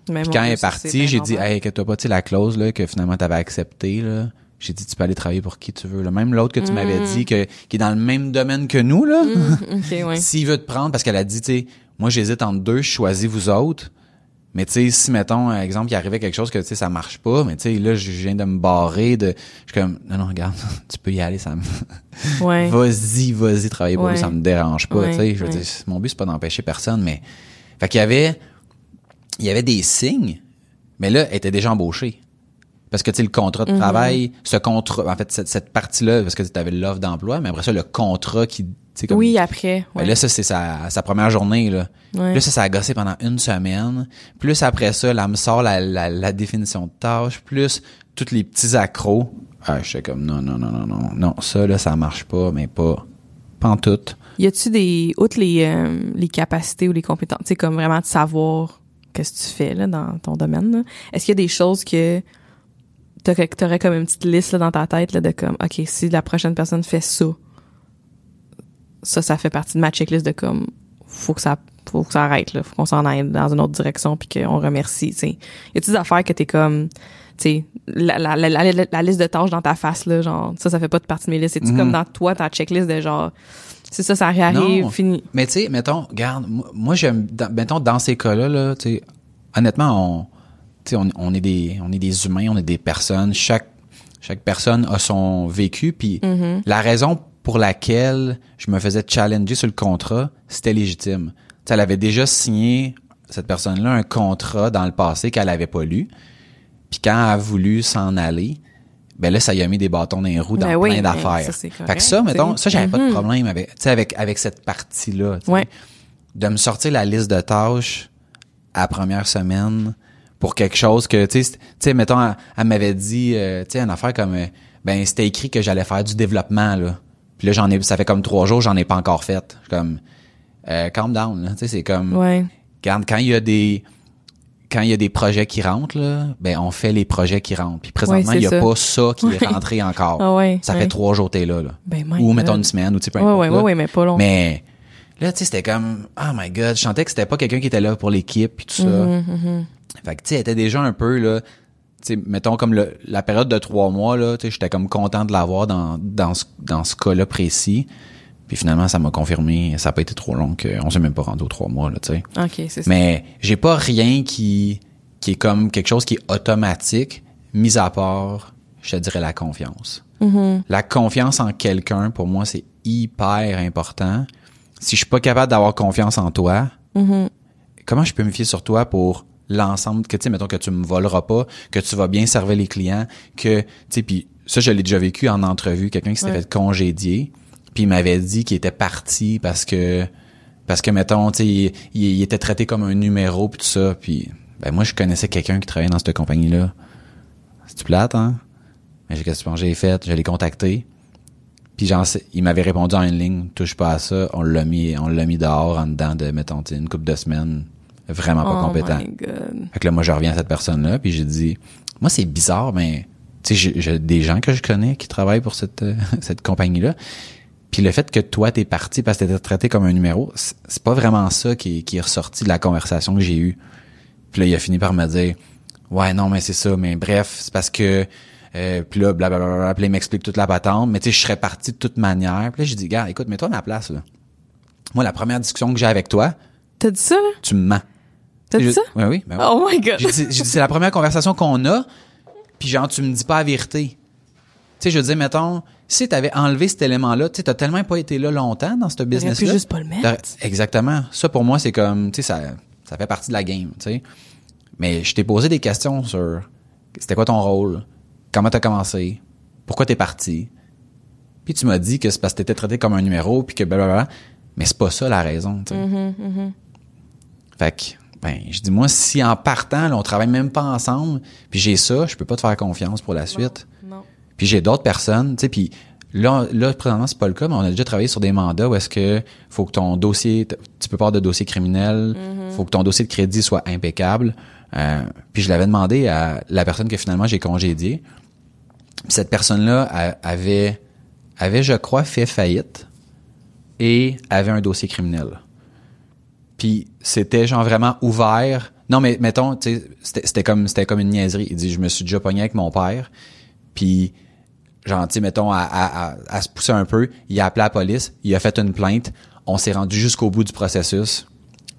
Mais Puis quand elle est partie, j'ai dit, hey, que toi pas, tu sais, la clause, là, que finalement t'avais acceptée, là. J'ai dit, tu peux aller travailler pour qui tu veux, là. Même l'autre que tu m'avais dit, que, qui est dans le même domaine que nous, là. OK, ouais. [laughs] S'il veut te prendre, parce qu'elle a dit, tu sais, moi, j'hésite entre deux, je choisis vous autres. Mais tu sais, si, mettons, exemple, il arrivait quelque chose que, tu sais, ça marche pas, mais tu sais, là, je viens de me barrer de, je suis comme, non, non, regarde, [laughs] tu peux y aller, ça me, [laughs] Ouais. vas-y, vas-y, travailler pour Ouais. lui, ça me dérange pas, Ouais, tu sais. Je veux dire, mon but, c'est pas d'empêcher personne, mais, fait qu'il y avait, il y avait des signes, mais là, elle était déjà embauchée. Parce que, tu sais, le contrat de Mhm. travail, ce contrat, en fait, cette, cette partie-là, parce que tu avais l'offre d'emploi, mais après ça, le contrat qui, comme, Oui, après. ben Ouais. là, ça, c'est sa, sa première journée, là. Ouais. Là, ça, ça a gossé pendant une semaine. Plus après ça, là, elle me sort la, la, la définition de tâche, plus tous les petits accros. Ah, je suis comme, non, non, non, non, non, non, ça, là, ça marche pas, mais pas, pas en tout. Y a-tu des, outre les, euh, les capacités ou les compétences, tu sais, comme vraiment de savoir qu'est-ce que tu fais, là, dans ton domaine, est-ce qu'il y a des choses que t'aurais, t'aurais comme une petite liste, là, dans ta tête, là, de comme, OK, si la prochaine personne fait ça, ça, ça fait partie de ma checklist de comme, faut que ça, faut que ça arrête, là, faut qu'on s'en aille dans une autre direction puis qu'on remercie, tu sais. Y a-tu des affaires que t'es comme, tu sais, la, la, la, liste de tâches dans ta face, là, genre, ça, ça fait pas de partie de mes listes. C'est-tu Mhm. comme dans toi, ta checklist de genre, c'est ça, ça réarrive, Non. fini? Mais tu sais, mettons, regarde, moi, j'aime, mettons, dans ces cas-là, là, tu sais, honnêtement, on, tu sais, on, on est des, on est des humains, on est des personnes. Chaque, chaque personne a son vécu, puis la raison pour laquelle je me faisais challenger sur le contrat, c'était légitime. Elle avait déjà signé cette personne-là un contrat dans le passé qu'elle avait pas lu. Puis quand elle a voulu s'en aller, ben là, ça y a mis des bâtons dans les roues dans Ben oui, plein ben d'affaires. ça, Fait que ça, mettons, ça, j'avais pas de Mhm. problème avec, avec, avec cette partie-là. Ouais. De me sortir la liste de tâches à la première semaine pour quelque chose que, tu sais, c'est- tu sais, mettons, elle, elle m'avait dit, euh, tu sais, une affaire comme, euh, ben, c'était écrit que j'allais faire du développement, là. Puis là, j'en ai, ça fait comme trois jours, j'en ai pas encore fait. Je suis comme, euh, calm down, là. Tu sais, c'est comme, Ouais. Regarde, quand il y a des quand il y a des projets qui rentrent là, ben on fait les projets qui rentrent. Puis présentement, Ouais, il y a ça. pas ça qui est rentré encore. Ah ouais, ça fait trois jours que t'es là, là. Ben, ou mettons une semaine ou tu sais peu importe, ouais, là. ouais, ouais, mais pas long. Mais là, tu sais, c'était comme oh my god, je sentais que c'était pas quelqu'un qui était là pour l'équipe puis tout ça. Mm-hmm, Fait que tu sais, était déjà un peu là, mettons comme le- la période de trois mois là, tu sais, j'étais comme content de l'avoir dans dans ce dans ce cas-là précis. Puis finalement, ça m'a confirmé, ça a pas été trop long qu'on s'est même pas rendu aux trois mois là, tu sais. OK, c'est ça. Mais j'ai pas rien qui qui est comme quelque chose qui est automatique, mis à part, je te dirais la confiance. La confiance en quelqu'un, pour moi, c'est hyper important. Si je suis pas capable d'avoir confiance en toi, comment je peux me fier sur toi pour l'ensemble que tu sais mettons que tu me voleras pas, que tu vas bien servir les clients, que tu sais puis ça je l'ai déjà vécu en entrevue, quelqu'un qui s'était Ouais. fait congédier, puis il m'avait dit qu'il était parti parce que parce que mettons tu sais il, il- il était traité comme un numéro puis tout ça, puis ben moi je connaissais quelqu'un qui travaillait dans cette compagnie là. C'est plate hein? Mais qu'est-ce que j'ai fait, je l'ai contacté. Puis genre, il m'avait répondu en une ligne, touche pas à ça, on l'a mis, on l'a mis dehors en dedans de, mettons, une couple de semaines, vraiment pas oh compétent. my God. Fait que là, moi, je reviens à cette personne-là, puis j'ai dit, moi, c'est bizarre, mais, tu sais, j'ai- des gens que je connais qui travaillent pour cette, euh, [laughs] cette compagnie-là. Puis le fait que toi, t'es parti parce que t'étais traité comme un numéro, c'est pas vraiment ça qui, est- qui est ressorti de la conversation que j'ai eue. Puis là, il a fini par me dire, ouais, non, mais c'est ça, mais bref, c'est parce que, euh, puis là, blablabla, puis là, il m'explique toute la patente, mais tu sais, je serais parti de toute manière. Puis là, j'ai dit, gars, écoute, mets-toi à ma place, là. Moi, la première discussion que j'ai avec toi, T'as dit ça, là? tu me mens. T'as Je- dit ça? Oui, oui. ben oui. Oh my God. J'ai dit, j'ai dit, c'est la première conversation qu'on a, puis genre, tu me dis pas la vérité. Tu sais, je dire, mettons, si t'avais enlevé cet élément-là, tu sais, t'as tellement pas été là longtemps dans ce business-là. juste pas le mettre. Exactement. Ça, pour moi, c'est comme, tu sais, ça, ça fait partie de la game, tu sais. Mais je t'ai posé des questions sur, c'était quoi ton rôle? Comment t'as commencé? Pourquoi t'es parti? Puis tu m'as dit que c'est parce que t'étais traité comme un numéro, puis que blablabla. Mais c'est pas ça la raison, tu sais. Mm-hmm, Fait que, ben, je dis, moi, si en partant, là, on travaille même pas ensemble, puis j'ai ça, je peux pas te faire confiance pour la suite. Non. Puis j'ai d'autres personnes, tu sais, puis là, là, présentement, c'est pas le cas, mais on a déjà travaillé sur des mandats où est-ce que faut que ton dossier, tu peux pas avoir de dossier criminel, faut que ton dossier de crédit soit impeccable. Euh, puis je l'avais demandé à la personne que finalement j'ai congédiée. Puis cette personne-là a- avait, avait, je crois, fait faillite et avait un dossier criminel. Puis c'était genre vraiment ouvert. Non, mais mettons, c'était comme c'était comme une niaiserie. Il dit, je me suis déjà pogné avec mon père, puis genre, tu sais, mettons, à, à, à, à se pousser un peu, il a appelé la police, il a fait une plainte, on s'est rendu jusqu'au bout du processus,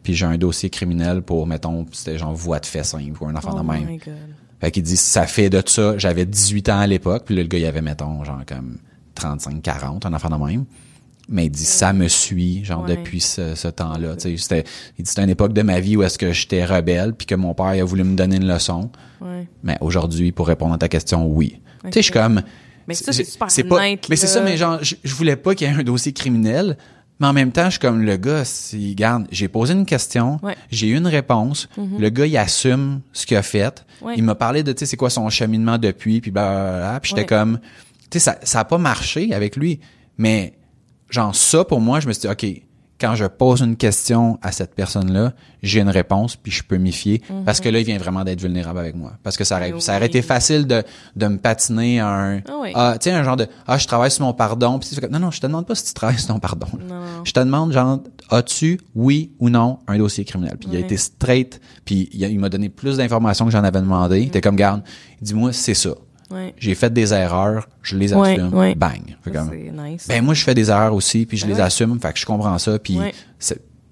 puis j'ai un dossier criminel pour, mettons, c'était genre voie de fait simple ou un enfant Oh de même. my God. Fait qu'il dit, ça fait de ça, j'avais 18 ans à l'époque, puis là, le gars, il avait, mettons, genre comme 35, 40, un enfant de même. Mais il dit, ça me suit, genre, Ouais. depuis ce, ce temps-là. Tu sais, c'était, il dit, c'était une époque de ma vie où est-ce que j'étais rebelle, puis que mon père, il a voulu me donner une leçon. Ouais. Mais aujourd'hui, pour répondre à ta question, oui. Tu sais, je suis comme... Mais ça, c'est super pas, Mais c'est ça, mais genre, je, je voulais pas qu'il y ait un dossier criminel, mais en même temps, je suis comme le gars, si, garde, j'ai posé une question, Ouais. j'ai eu une réponse, le gars, il assume ce qu'il a fait, Ouais. il m'a parlé de, tu sais, c'est quoi son cheminement depuis, puis blablabla, puis j'étais Ouais. comme, tu sais, ça, ça a pas marché avec lui, mais genre ça, pour moi, je me suis dit, OK, quand je pose une question à cette personne-là, j'ai une réponse, puis je peux m'y fier, parce que là, il vient vraiment d'être vulnérable avec moi. Parce que ça aurait, Mhm. Ça aurait oui. été facile de, de me patiner à un, Ah oui. ah, tu sais, un genre de, ah, je travaille sur mon pardon, puis non, non, je te demande pas si tu travailles sur ton pardon. Je te demande, genre, as-tu, oui ou non, un dossier criminel? Puis il a été straight, puis il, m'a donné plus d'informations que j'en avais demandé. Il était comme, garde, dis-moi, c'est ça. Ouais. J'ai fait des erreurs, je les assume, ouais. bang. Fait comme, nice. ben moi je fais des erreurs aussi puis je Ben les assume fait que je comprends ça puis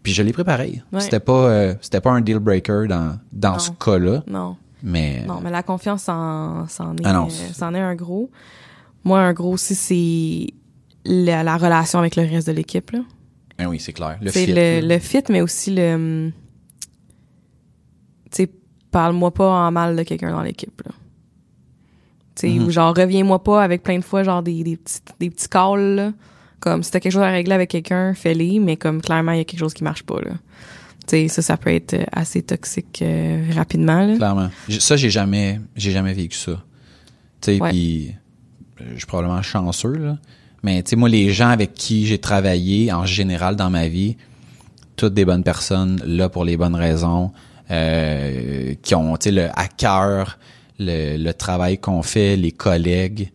puis je l'ai Ouais. c'était pas euh, c'était pas un deal breaker dans dans Non. ce cas-là non. mais Non, mais la confiance, c'en, c'en est, Ah euh, c'en est un gros. Moi, un gros aussi, c'est la, la relation avec le reste de l'équipe. Là. ben oui c'est clair le C'est fit le, fit, mais aussi le... Tu sais, parle-moi pas en mal de quelqu'un dans l'équipe. là. Tu sais, Mhm. ou genre, reviens-moi pas avec plein de fois, genre, des, des, petits, des petits calls, là. Comme, si t'as quelque chose à régler avec quelqu'un, fais-les, mais comme, clairement, il y a quelque chose qui marche pas, là. Tu sais, ça, ça peut être assez toxique euh, rapidement, là. clairement ça j'ai jamais j'ai jamais vécu ça tu sais puis euh, je suis probablement chanceux là mais tu sais moi les gens avec qui j'ai travaillé en général dans ma vie toutes des bonnes personnes là pour les bonnes raisons euh, qui ont tu sais le à cœur le, le travail qu'on fait les collègues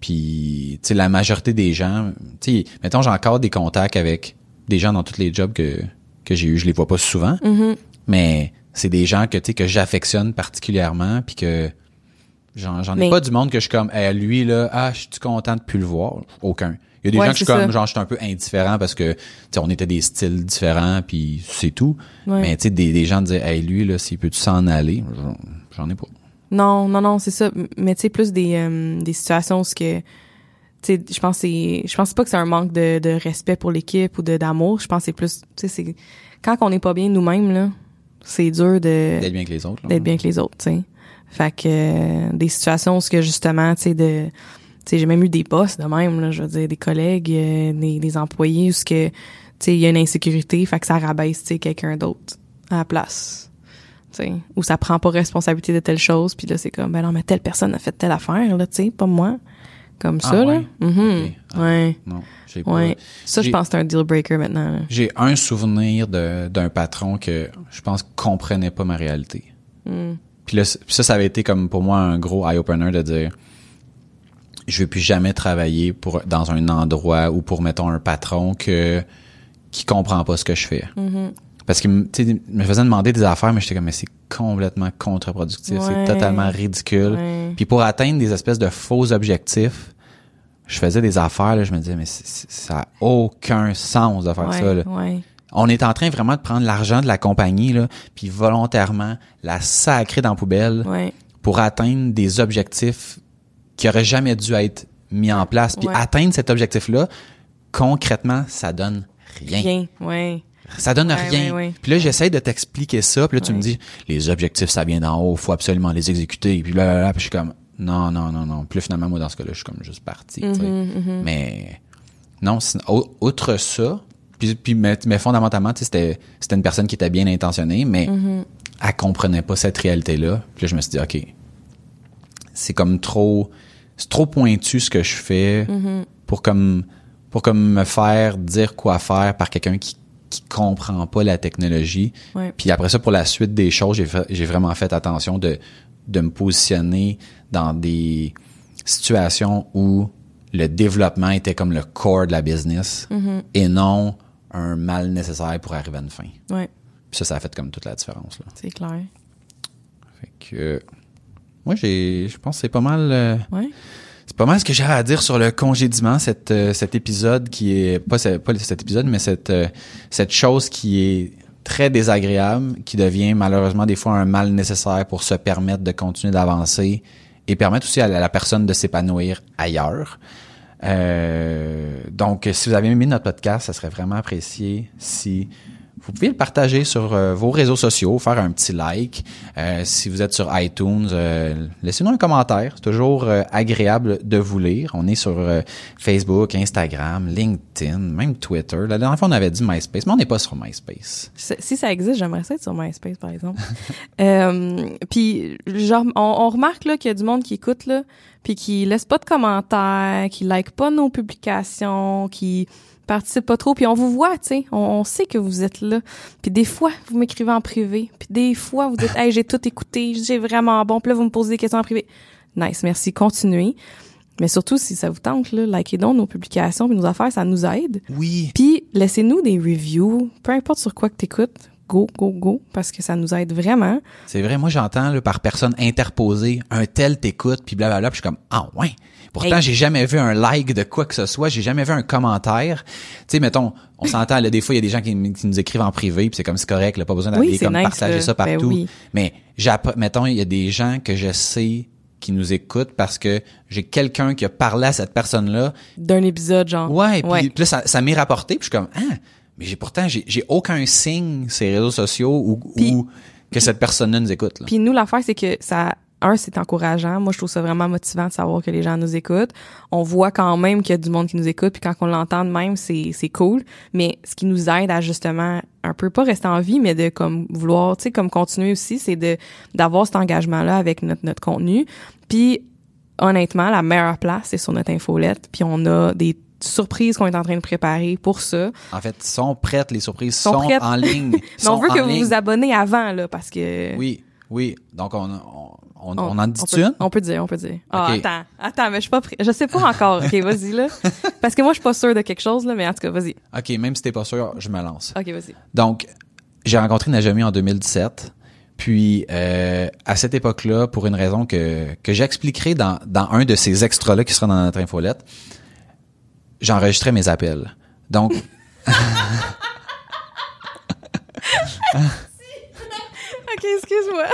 puis tu sais la majorité des gens tu sais mettons j'ai encore des contacts avec des gens dans tous les jobs que que j'ai eu je les vois pas souvent Mhm. mais c'est des gens que tu sais que j'affectionne particulièrement puis que j'en j'en ai pas du monde que je suis comme hey, lui là ah je suis content de plus le voir aucun il y a des Ouais, gens que je suis comme ça. genre je suis un peu indifférent parce que tu sais on était des styles différents puis c'est tout Ouais. mais tu sais des, des gens dire hey lui là s'il peut s'en aller j'en ai pas Non, non, non, c'est ça. Mais tu sais, plus des, euh, des situations où ce que, tu sais, je pense que c'est, je pense pas que c'est un manque de, de respect pour l'équipe ou de d'amour. Je pense que c'est plus, tu sais, c'est quand on n'est pas bien nous-mêmes là, c'est dur de d'être bien avec les autres d'être bien que les autres, tu sais. Fait que euh, des situations où ce que justement, tu sais, de, tu sais, j'ai même eu des boss de même là, je veux dire, des collègues, euh, des, des employés où ce que, tu sais, il y a une insécurité, fait que ça rabaisse, tu sais, quelqu'un d'autre à la place. Ou ça prend pas responsabilité de telle chose, puis là c'est comme ben non mais telle personne a fait telle affaire là, tu sais, pas moi. Comme Ah, ça là. Mhm. Ok. Ouais. Non, j'ai pas. Ouais. Ça, je pense que c'est un deal breaker maintenant. J'ai un souvenir d'un patron que je pense comprenait pas ma réalité. Hmm. Puis là, ça, ça avait été comme pour moi un gros eye-opener de dire je vais plus jamais travailler pour dans un endroit ou pour mettons un patron que qui comprend pas ce que je fais. Mhm. Parce qu'il me tu sais, me faisait demander des affaires mais j'étais comme mais c'est complètement contre-productif, Ouais. c'est totalement ridicule. Ouais. Puis pour atteindre des espèces de faux objectifs, je faisais des affaires là, je me disais mais ça a aucun sens de faire Ouais, ça là. On est en train vraiment de prendre l'argent de la compagnie là, puis volontairement la sacrer dans la poubelle pour atteindre des objectifs qui auraient jamais dû être mis en place. Puis atteindre cet objectif-là, concrètement, ça donne rien. Rien. Ouais. Ça donne Ouais, rien. ouais, ouais. Puis là, j'essaie de t'expliquer ça. Puis là, tu me dis, les objectifs, ça vient d'en haut, faut absolument les exécuter. Puis là, là, là, puis je suis comme, non, non, non, non. Puis là, finalement, moi, dans ce cas-là, je suis comme juste parti. Mhm, mhm. Mais non, outre ça, puis, puis mais, mais fondamentalement, c'était une personne qui était bien intentionnée, mais Mhm. elle comprenait pas cette réalité-là. Puis là, je me suis dit, OK, c'est comme trop, c'est trop pointu ce que je fais Mhm. pour comme, pour comme me faire dire quoi faire par quelqu'un qui, qui comprend pas la technologie. Ouais. Puis après ça, pour la suite des choses, j'ai vraiment fait attention de, de me positionner dans des situations où le développement était comme le core de la business Mhm. et non un mal nécessaire pour arriver à une fin. Ouais. Puis ça, ça a fait comme toute la différence. C'est clair. Fait que moi, j'ai, je pense que c'est pas mal. euh, Ouais. C'est pas mal ce que j'ai à dire sur le congédiement, cet, euh, cet épisode qui est pas, pas cet épisode, mais cette, euh, cette chose qui est très désagréable, qui devient malheureusement des fois un mal nécessaire pour se permettre de continuer d'avancer et permettre aussi à la, la personne de s'épanouir ailleurs. Euh, donc, si vous avez aimé notre podcast, ça serait vraiment apprécié si vous pouvez le partager sur euh, vos réseaux sociaux, faire un petit like. Euh, si vous êtes sur iTunes, euh, laissez-nous un commentaire. C'est toujours euh, agréable de vous lire. On est sur Facebook, Instagram, LinkedIn, même Twitter. La dernière fois, on avait dit MySpace, mais on n'est pas sur MySpace. Si ça existe, j'aimerais ça être sur MySpace, par exemple. [laughs] puis, genre, on, on remarque qu'il y a du monde qui écoute là, puis qui laisse pas de commentaires, qui like pas nos publications, qui participe pas trop, puis on vous voit, tu sais, on, on sait que vous êtes là. Puis des fois, vous m'écrivez en privé, puis des fois, vous dites, [laughs] hey, j'ai tout écouté, j'ai vraiment bon, puis là, vous me posez des questions en privé. Nice, merci, continuez. Mais surtout, si ça vous tente, là, likez donc nos publications puis nos affaires, ça nous aide. Oui. Puis laissez-nous des reviews, peu importe sur quoi que t'écoutes, go, go, go, parce que ça nous aide vraiment. C'est vrai, moi j'entends par personne interposée, un tel t'écoute, puis blablabla, puis je suis comme ah ouais. Pourtant, Hey. j'ai jamais vu un like de quoi que ce soit, j'ai jamais vu un commentaire. Tu sais, mettons, on s'entend là, des fois il y a des gens qui, qui nous écrivent en privé, puis c'est comme c'est correct, là, pas besoin d'aller Oui, comme nice, partager ça Ben partout. oui. Mais mettons, il y a des gens que je sais qui nous écoutent parce que j'ai quelqu'un qui a parlé à cette personne-là D'un épisode, genre. Ouais, puis Ouais. là, ça, ça m'est rapporté, puis je suis comme, ah, mais j'ai pourtant, j'ai aucun signe ces réseaux sociaux Puis- où que cette personne-là nous écoute. Puis nous, l'affaire, c'est que ça, un, c'est encourageant. Moi, je trouve ça vraiment motivant de savoir que les gens nous écoutent. On voit quand même qu'il y a du monde qui nous écoute, puis quand on l'entend de même, c'est, c'est cool. Mais ce qui nous aide à justement un peu pas rester en vie, mais de comme vouloir, tu sais, comme continuer aussi, c'est de d'avoir cet engagement-là avec notre, notre contenu. Puis honnêtement, la meilleure place, c'est sur notre infolette. Puis on a des surprises qu'on est en train de préparer pour ça. En fait, sont prêtes, les surprises Sont sont, en ligne. [laughs] Mais on veut que vous vous abonnez avant, là, parce que... Oui, oui. Donc, on, on, on, on en on dit peut, une? on peut dire, on peut dire. Ah, attends, attends, mais je suis pas prêt. Je sais pas encore. OK, vas-y, là. [laughs] Parce que moi, je suis pas sûre de quelque chose, là, mais en tout cas, vas-y. OK, même si t'es pas sûr, je me lance. OK, vas-y. Donc, j'ai rencontré Najami en 2017. Puis, euh, à cette époque-là, pour une raison que, que j'expliquerai dans, dans un de ces extras-là qui sera dans notre infolette, j'enregistrais mes appels. Donc, [laughs] [laughs] OK, excuse-moi.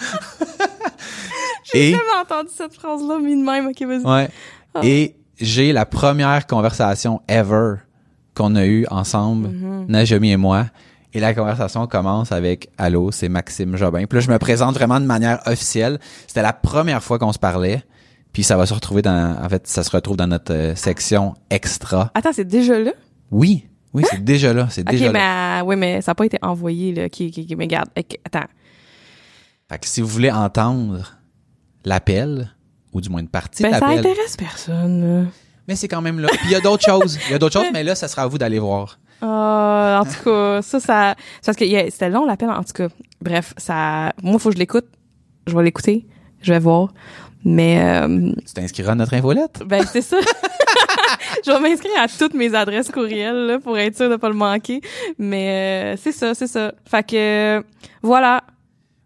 [laughs] J'ai jamais entendu cette phrase-là, mis de même. OK, vas-y. ouais, et j'ai la première conversation ever qu'on a eue ensemble, Najami et moi. Et la conversation commence avec Allô, c'est Maxime Jobin. Puis là, je me présente vraiment de manière officielle. C'était la première fois qu'on se parlait. Puis ça va se retrouver dans, en fait, ça se retrouve dans notre euh, section extra. Attends, c'est déjà là? Oui, oui, c'est déjà là, c'est OK, déjà mais, là. euh, oui, mais ça n'a pas été envoyé, là. OK, OK, OK, mais regarde. Attends. Fait que si vous voulez entendre l'appel, ou du moins une partie de Ben, ça l'appel, intéresse personne, mais c'est quand même là. Puis il y a d'autres choses. Il y a d'autres choses, mais là, ça sera à vous d'aller voir. Ah, en tout cas, ça, ça, c'est parce que yeah, c'était long l'appel. En tout cas, bref, ça, moi, faut que je l'écoute. Je vais l'écouter. Je vais voir. Mais, euh, Tu t'inscriras à notre infolette? ben, c'est ça. [laughs] je vais m'inscrire à toutes mes adresses courriels, là, pour être sûr de pas le manquer. Mais, euh, c'est ça, c'est ça. Fait que, voilà.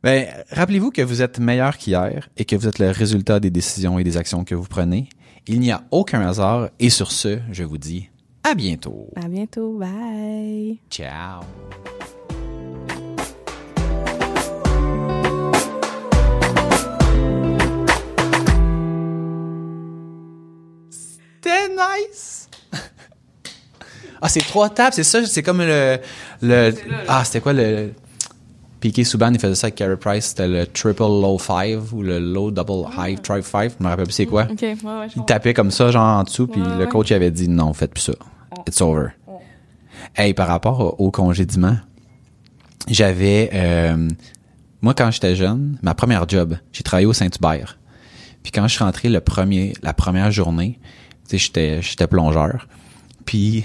Ben, rappelez-vous que vous êtes meilleur qu'hier et que vous êtes le résultat des décisions et des actions que vous prenez. Il n'y a aucun hasard et sur ce, je vous dis à bientôt. À bientôt. Bye. Ciao. C'était nice. [laughs] ah, c'est trois tables, c'est ça, c'est comme le le ah, c'était quoi le Piqué Souban, il faisait ça avec Carey Price, c'était le triple low five ou le low double high try five, je me rappelle plus c'est quoi. Ouais, ouais, Il tapait comme ça, genre en dessous, puis Ouais, le coach avait dit non, faites plus ça. It's over. Hey, par rapport au, au congédiement, j'avais euh, moi quand j'étais jeune, ma première job, j'ai travaillé au Saint-Hubert. Puis quand je suis rentré le premier la première journée, tu sais j'étais j'étais plongeur. Puis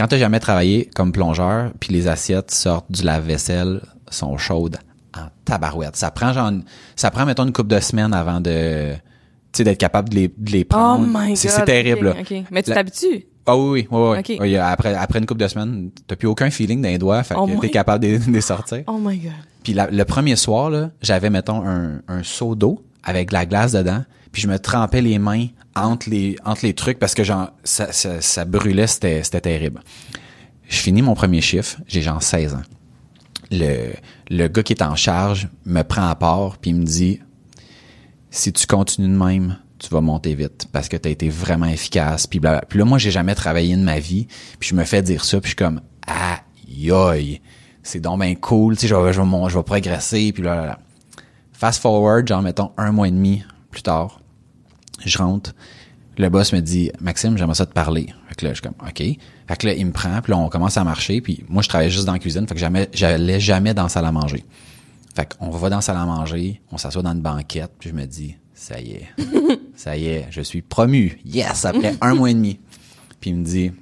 quand t'as jamais travaillé comme plongeur, puis les assiettes sortent du lave-vaisselle sont chaudes en tabarouette. Ça prend genre ça prend mettons une couple de semaines avant de tu d'être capable de les, de les Oh prendre. my god. C'est terrible. là. Mais tu t'habitues? Ah oui, oui, oui, oui. Ok. Oui, après, après une couple de semaines, t'as plus aucun feeling dans les doigts, fait que moins. t'es capable de, de les sortir. Oh my god. Puis la- le premier soir, là, j'avais, mettons, un, un seau d'eau avec de la glace dedans, puis je me trempais les mains entre les, trucs parce que genre, ça, ça, ça brûlait, c'était, terrible. Je finis mon premier chiffre, j'ai genre 16 ans. Le, le gars qui est en charge me prend à part, puis il me dit, si tu continues de même, tu vas monter vite parce que tu as été vraiment efficace. Puis, blablabla. puis là, moi, j'ai jamais travaillé de ma vie. Puis je me fais dire ça, puis je suis comme, aïe, aïe, c'est donc bien cool, tu sais, je vais, je je vais progresser, puis là, là, là. Fast forward, genre, mettons, un mois et demi plus tard, je rentre, le boss me dit, Maxime, j'aimerais ça te parler. Fait que là, je suis comme, OK. Fait que là, il me prend, puis là, on commence à marcher, puis moi, je travaillais juste dans la cuisine, fait que jamais, j'allais jamais dans la salle à manger. Fait qu'on va dans la salle à manger, on s'assoit dans une banquette, puis je me dis, ça y est, [laughs] ça y est, je suis promu. Yes, après un mois et demi. Puis il me dit,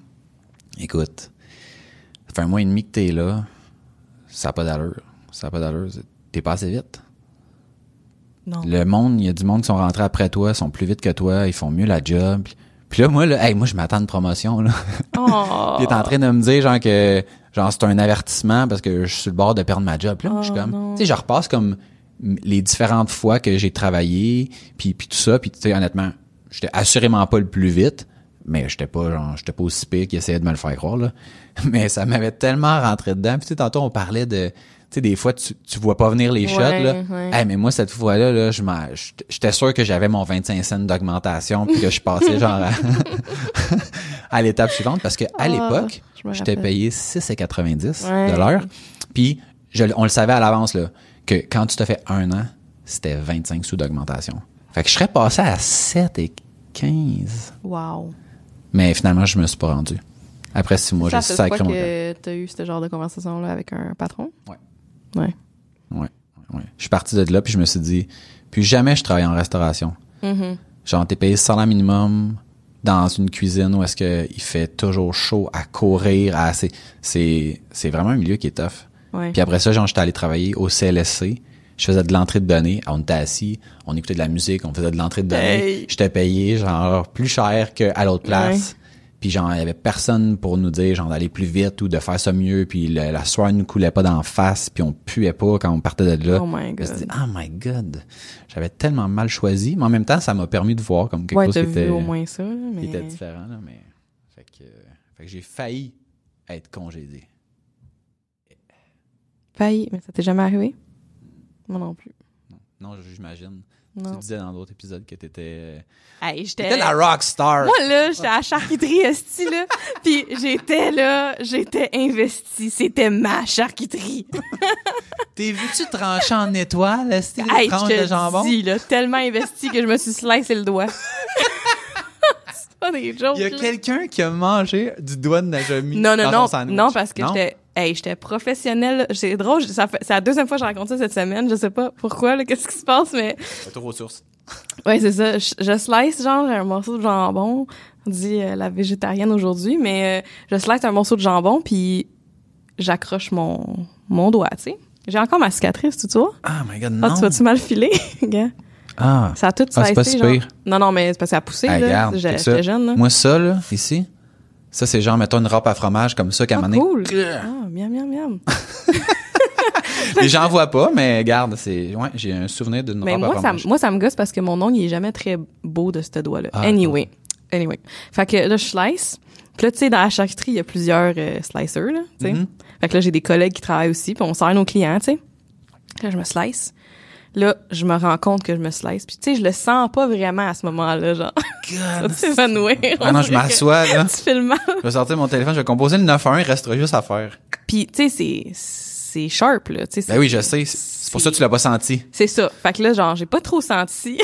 écoute, ça fait un mois et demi que t'es là, ça n'a pas d'allure. Ça n'a pas d'allure. T'es pas assez vite. Non. Le monde, il y a du monde qui sont rentrés après toi, sont plus vite que toi, ils font mieux la job. Puis, là, moi, là, hey, moi, je m'attends à une promotion, là. Oh. [laughs] Il est en train de me dire, genre, que, genre, c'est un avertissement parce que je suis sur le bord de perdre ma job. Puis là, je suis Oh, comme, tu sais, je repasse comme les différentes fois que j'ai travaillé, puis, puis tout ça, puis tu sais, honnêtement, j'étais assurément pas le plus vite, mais j'étais pas, genre, j'étais pas aussi pire qui essayait de me le faire croire, là. [laughs] Mais ça m'avait tellement rentré dedans. Puis tu sais, tantôt, on parlait de, sais, des fois, tu, tu vois pas venir les shots, Ouais, là. ouais. Hey, mais moi, cette fois-là, là, je j'étais- sûr que j'avais mon 25 cents d'augmentation, puis que je passais, [laughs] genre, à, [laughs] à l'étape suivante, parce que à Ah, l'époque, j'étais payé 6,90 Ouais. de l'heure. Puis, je- on le savait à l'avance, là, que quand tu te fais un an, c'était 25 sous d'augmentation. Fait que je serais passé à 7 et 15. Wow. Mais finalement, je me suis pas rendu. Après six mois, j'ai sacré mon t'as eu ce genre de conversation-là avec un patron? Ouais. Ouais. Ouais, ouais. Je suis parti de là, puis je me suis dit, puis jamais je travaille en restauration. Mm-hmm. Genre, t'es payé salaire minimum dans une cuisine où est-ce que il fait toujours chaud à courir, à, c'est, c'est, c'est vraiment un milieu qui est tough. Ouais. Puis après ça, genre, j'étais allé travailler au CLSC. Je faisais de l'entrée de données. On était assis, on écoutait de la musique, on faisait de l'entrée de données. Hey. J'étais payé, genre, plus cher qu'à l'autre place. Puis genre, il y avait personne pour nous dire, genre, d'aller plus vite ou de faire ça mieux. Puis le- la soirée nous coulait pas d'en face, puis on puait pas quand on partait de là. Oh my suis dit, god. oh my god. J'avais tellement mal choisi. Mais en même temps, ça m'a permis de voir comme quelque Ouais, chose qui était, au moins ça, là, qui mais... était différent, là, mais. Fait que, fait que j'ai failli être congédié. Failli, mais ça t'est jamais arrivé? Moi non plus. Non, j'imagine. Non. Tu disais dans d'autres épisodes que t'étais. Hey, j'étais... T'étais la rock star. Moi, là, j'étais à la charcuterie esti, là. [laughs] Puis j'étais là, j'étais investie. C'était ma charcuterie. [laughs] T'es vu-tu trancher en étoile, Hey, des tranches de jambon? dis, là, tellement investie que je me suis slicé le doigt. [laughs] C'est pas des jokes, Il y a quelqu'un qui a mangé du doigt de Najami Non, non, non. Non, parce que j'étais Hey, j'étais professionnelle. C'est drôle, ça fait, c'est la deuxième fois que je raconte ça cette semaine. Je sais pas pourquoi, là, qu'est-ce qui se passe, mais. Retour aux sources. Ouais, c'est ça. Je, je slice, genre, un morceau de jambon. On dit euh, la végétarienne aujourd'hui, mais euh, je slice un morceau de jambon, puis j'accroche mon, mon doigt, tu sais. J'ai encore ma cicatrice, tu vois? Ah, my God, Ah, non. tu vas-tu mal filer? [laughs] gars? Ah. ça a tout Ah, c'est pas si genre. pire. Non, non, mais c'est parce que ça a poussé, Ah, là. J'étais jeune, là. Moi, ça, là, ici, ça, c'est genre, mettons, une râpe à fromage comme ça, qu'à Ah, cool. Ah, miam, miam, miam. [laughs] Les gens voient pas, mais regarde, c'est, ouais, j'ai un souvenir d'une Mais à moi, ça, moi, ça me gosse parce que mon ongle, il est jamais très beau de ce doigt-là. Ah, anyway. Anyway. Fait que là, je slice. Puis là, tu sais, dans la charcuterie, il y a plusieurs euh, slicers, là, tu sais. Mhm. Fait que là, j'ai des collègues qui travaillent aussi, puis on sert nos clients, tu sais. Là, je me slice. Là, je me rends compte que je me slice. Puis, tu sais, je le sens pas vraiment à ce moment-là, genre. [laughs] Ça va s'évanouir. Ah non, On je m'assois, là. Tu fais le mal. Je vais sortir mon téléphone, je vais composer le 9-1, il restera juste à faire. Puis, tu sais, c'est, c'est sharp, là. Tu sais, Ben oui, je sais. C'est pour ça que tu l'as pas senti. C'est ça. Fait que là, genre, j'ai pas trop senti.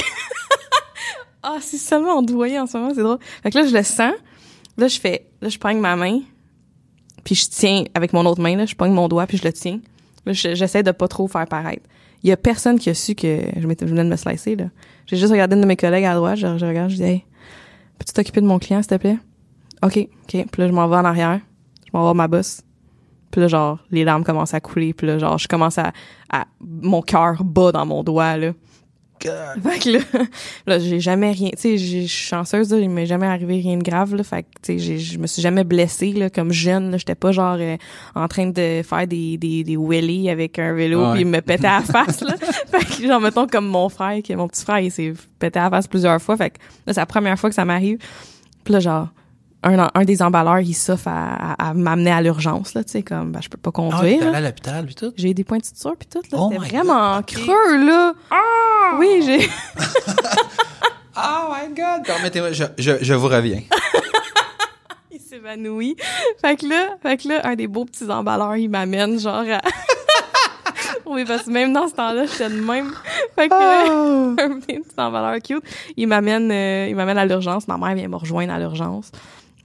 [laughs] ah, c'est seulement on te voyait en ce moment, c'est drôle. Fait que là, je le sens. Là, je fais, là, je prends ma main, puis je tiens avec mon autre main, là, je pogne mon doigt, puis je le tiens. Là, je- j'essaie de pas trop faire paraître. Il y a personne qui a su que je, venais de me slicer, là. J'ai juste regardé une de mes collègues à droite, je, je regarde, je dis, hey, peux-tu t'occuper de mon client, s'il te plaît? OK, OK. Puis là, je m'en vais en arrière. Je m'en vais voir ma boss. Puis là, genre, les larmes commencent à couler. Puis là, genre, je commence à... à mon cœur bat dans mon doigt, là. Fait que là, [laughs] là j'ai jamais rien... Tu sais, j'ai- je suis chanceuse, là, il m'est jamais arrivé rien de grave, là. Fait que, tu sais, je me suis jamais blessée, là, comme jeune, là. J'étais pas, genre, euh, en train de faire des, des, des wheelies avec un vélo Ouais. puis me péter à la face, là. [laughs] [laughs] fait que, genre, mettons, comme mon frère, qui est mon petit frère, il s'est pété à la face plusieurs fois. Fait que là, c'est la première fois que ça m'arrive. Puis là, genre, un, un des emballeurs, il s'offre à, à, à m'amener à l'urgence, là, tu sais, comme, ben, je peux pas Ah, conduire. t'es là. allé à l'hôpital, puis tout? J'ai eu des points de suture puis tout, là. Oh C'était vraiment God, creux, là. Oui, j'ai... Oh [laughs] my god! Permettez-moi, je, je, je vous reviens. [laughs] il s'évanouit. Fait que là, fait que là, un des beaux petits emballeurs, il m'amène, genre, à... [laughs] oui, parce que même dans ce temps-là, j'étais de même. Fait que, Ah. un des petits emballeurs cute, il m'amène, euh, il m'amène à l'urgence. Ma mère vient me rejoindre à l'urgence.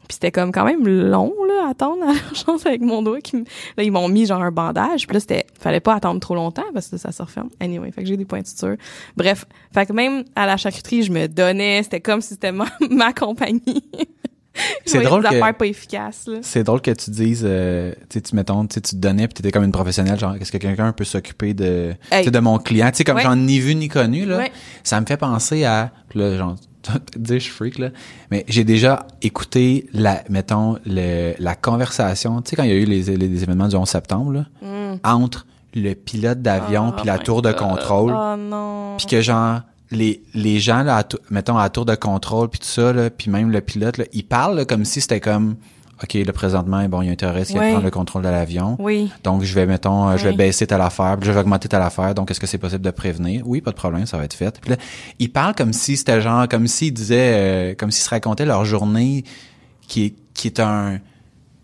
Puis c'était comme quand même long, là, à attendre à [laughs] l'urgence avec mon doigt. Qui Là, ils m'ont mis genre un bandage. Puis là, c'était, fallait pas attendre trop longtemps parce que ça se referme. Anyway, fait que j'ai des points de suture. Bref, fait que même à la charcuterie, je me donnais. C'était comme si c'était ma, [laughs] ma compagnie. [laughs] C'est drôle des que- pas efficaces. C'est drôle que tu dises, euh, tu sais, tu mettons, tu sais, tu te donnais puis t'étais comme une professionnelle, genre, est-ce que quelqu'un peut s'occuper de, tu Hey. sais, de mon client, tu sais, comme Ouais. j'en ni vu ni connu, là. Ouais. Ça me fait penser à, là, genre, tu [laughs] dire, je suis freak, là. Mais j'ai déjà écouté la, mettons, le, la conversation, tu sais, quand il y a eu les, les, les événements du 11 septembre, là, entre le pilote d'avion Oh puis la tour de contrôle. Oh non. Puis que genre les les gens là à mettons à la tour de contrôle puis tout ça là puis même le pilote là, il parle là, comme si c'était comme OK, là présentement bon, il y a un terroriste qui va Oui. prendre le contrôle de l'avion. Oui. Donc je vais mettons euh, je vais Oui. baisser telle affaire, puis je vais augmenter telle affaire. Donc est-ce que c'est possible de prévenir? Oui, pas de problème, ça va être fait. Puis là, il parle comme si c'était genre comme s'il disait euh, comme s'ils se racontaient leur journée qui est qui est un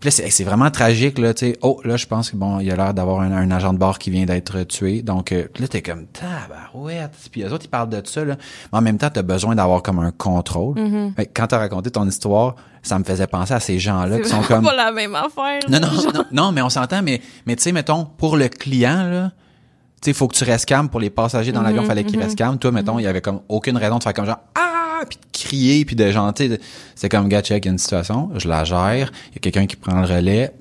puis là, c'est c'est vraiment tragique, là, tu sais. Oh, là, je pense que, bon, il a l'air d'avoir un, un agent de bord qui vient d'être tué. Donc, euh, là, t'es comme, tabarouette. Puis les autres, ils parlent de ça, là. Mais en même temps, t'as besoin d'avoir comme un contrôle. Que Quand t'as raconté ton histoire, ça me faisait penser à ces gens-là C'est qui sont comme... pas la même affaire. Non, non, genre. non, non, mais on s'entend, mais, mais tu sais, mettons, pour le client, là, tu sais, faut que tu restes calme. Pour les passagers dans l'avion, fallait qu'ils restent calmes. Toi, mettons, il y avait comme aucune raison de faire comme genre, ah, crier, puis de sais, c'est comme, gars, check, une situation, je la gère, il y a quelqu'un qui prend le relais,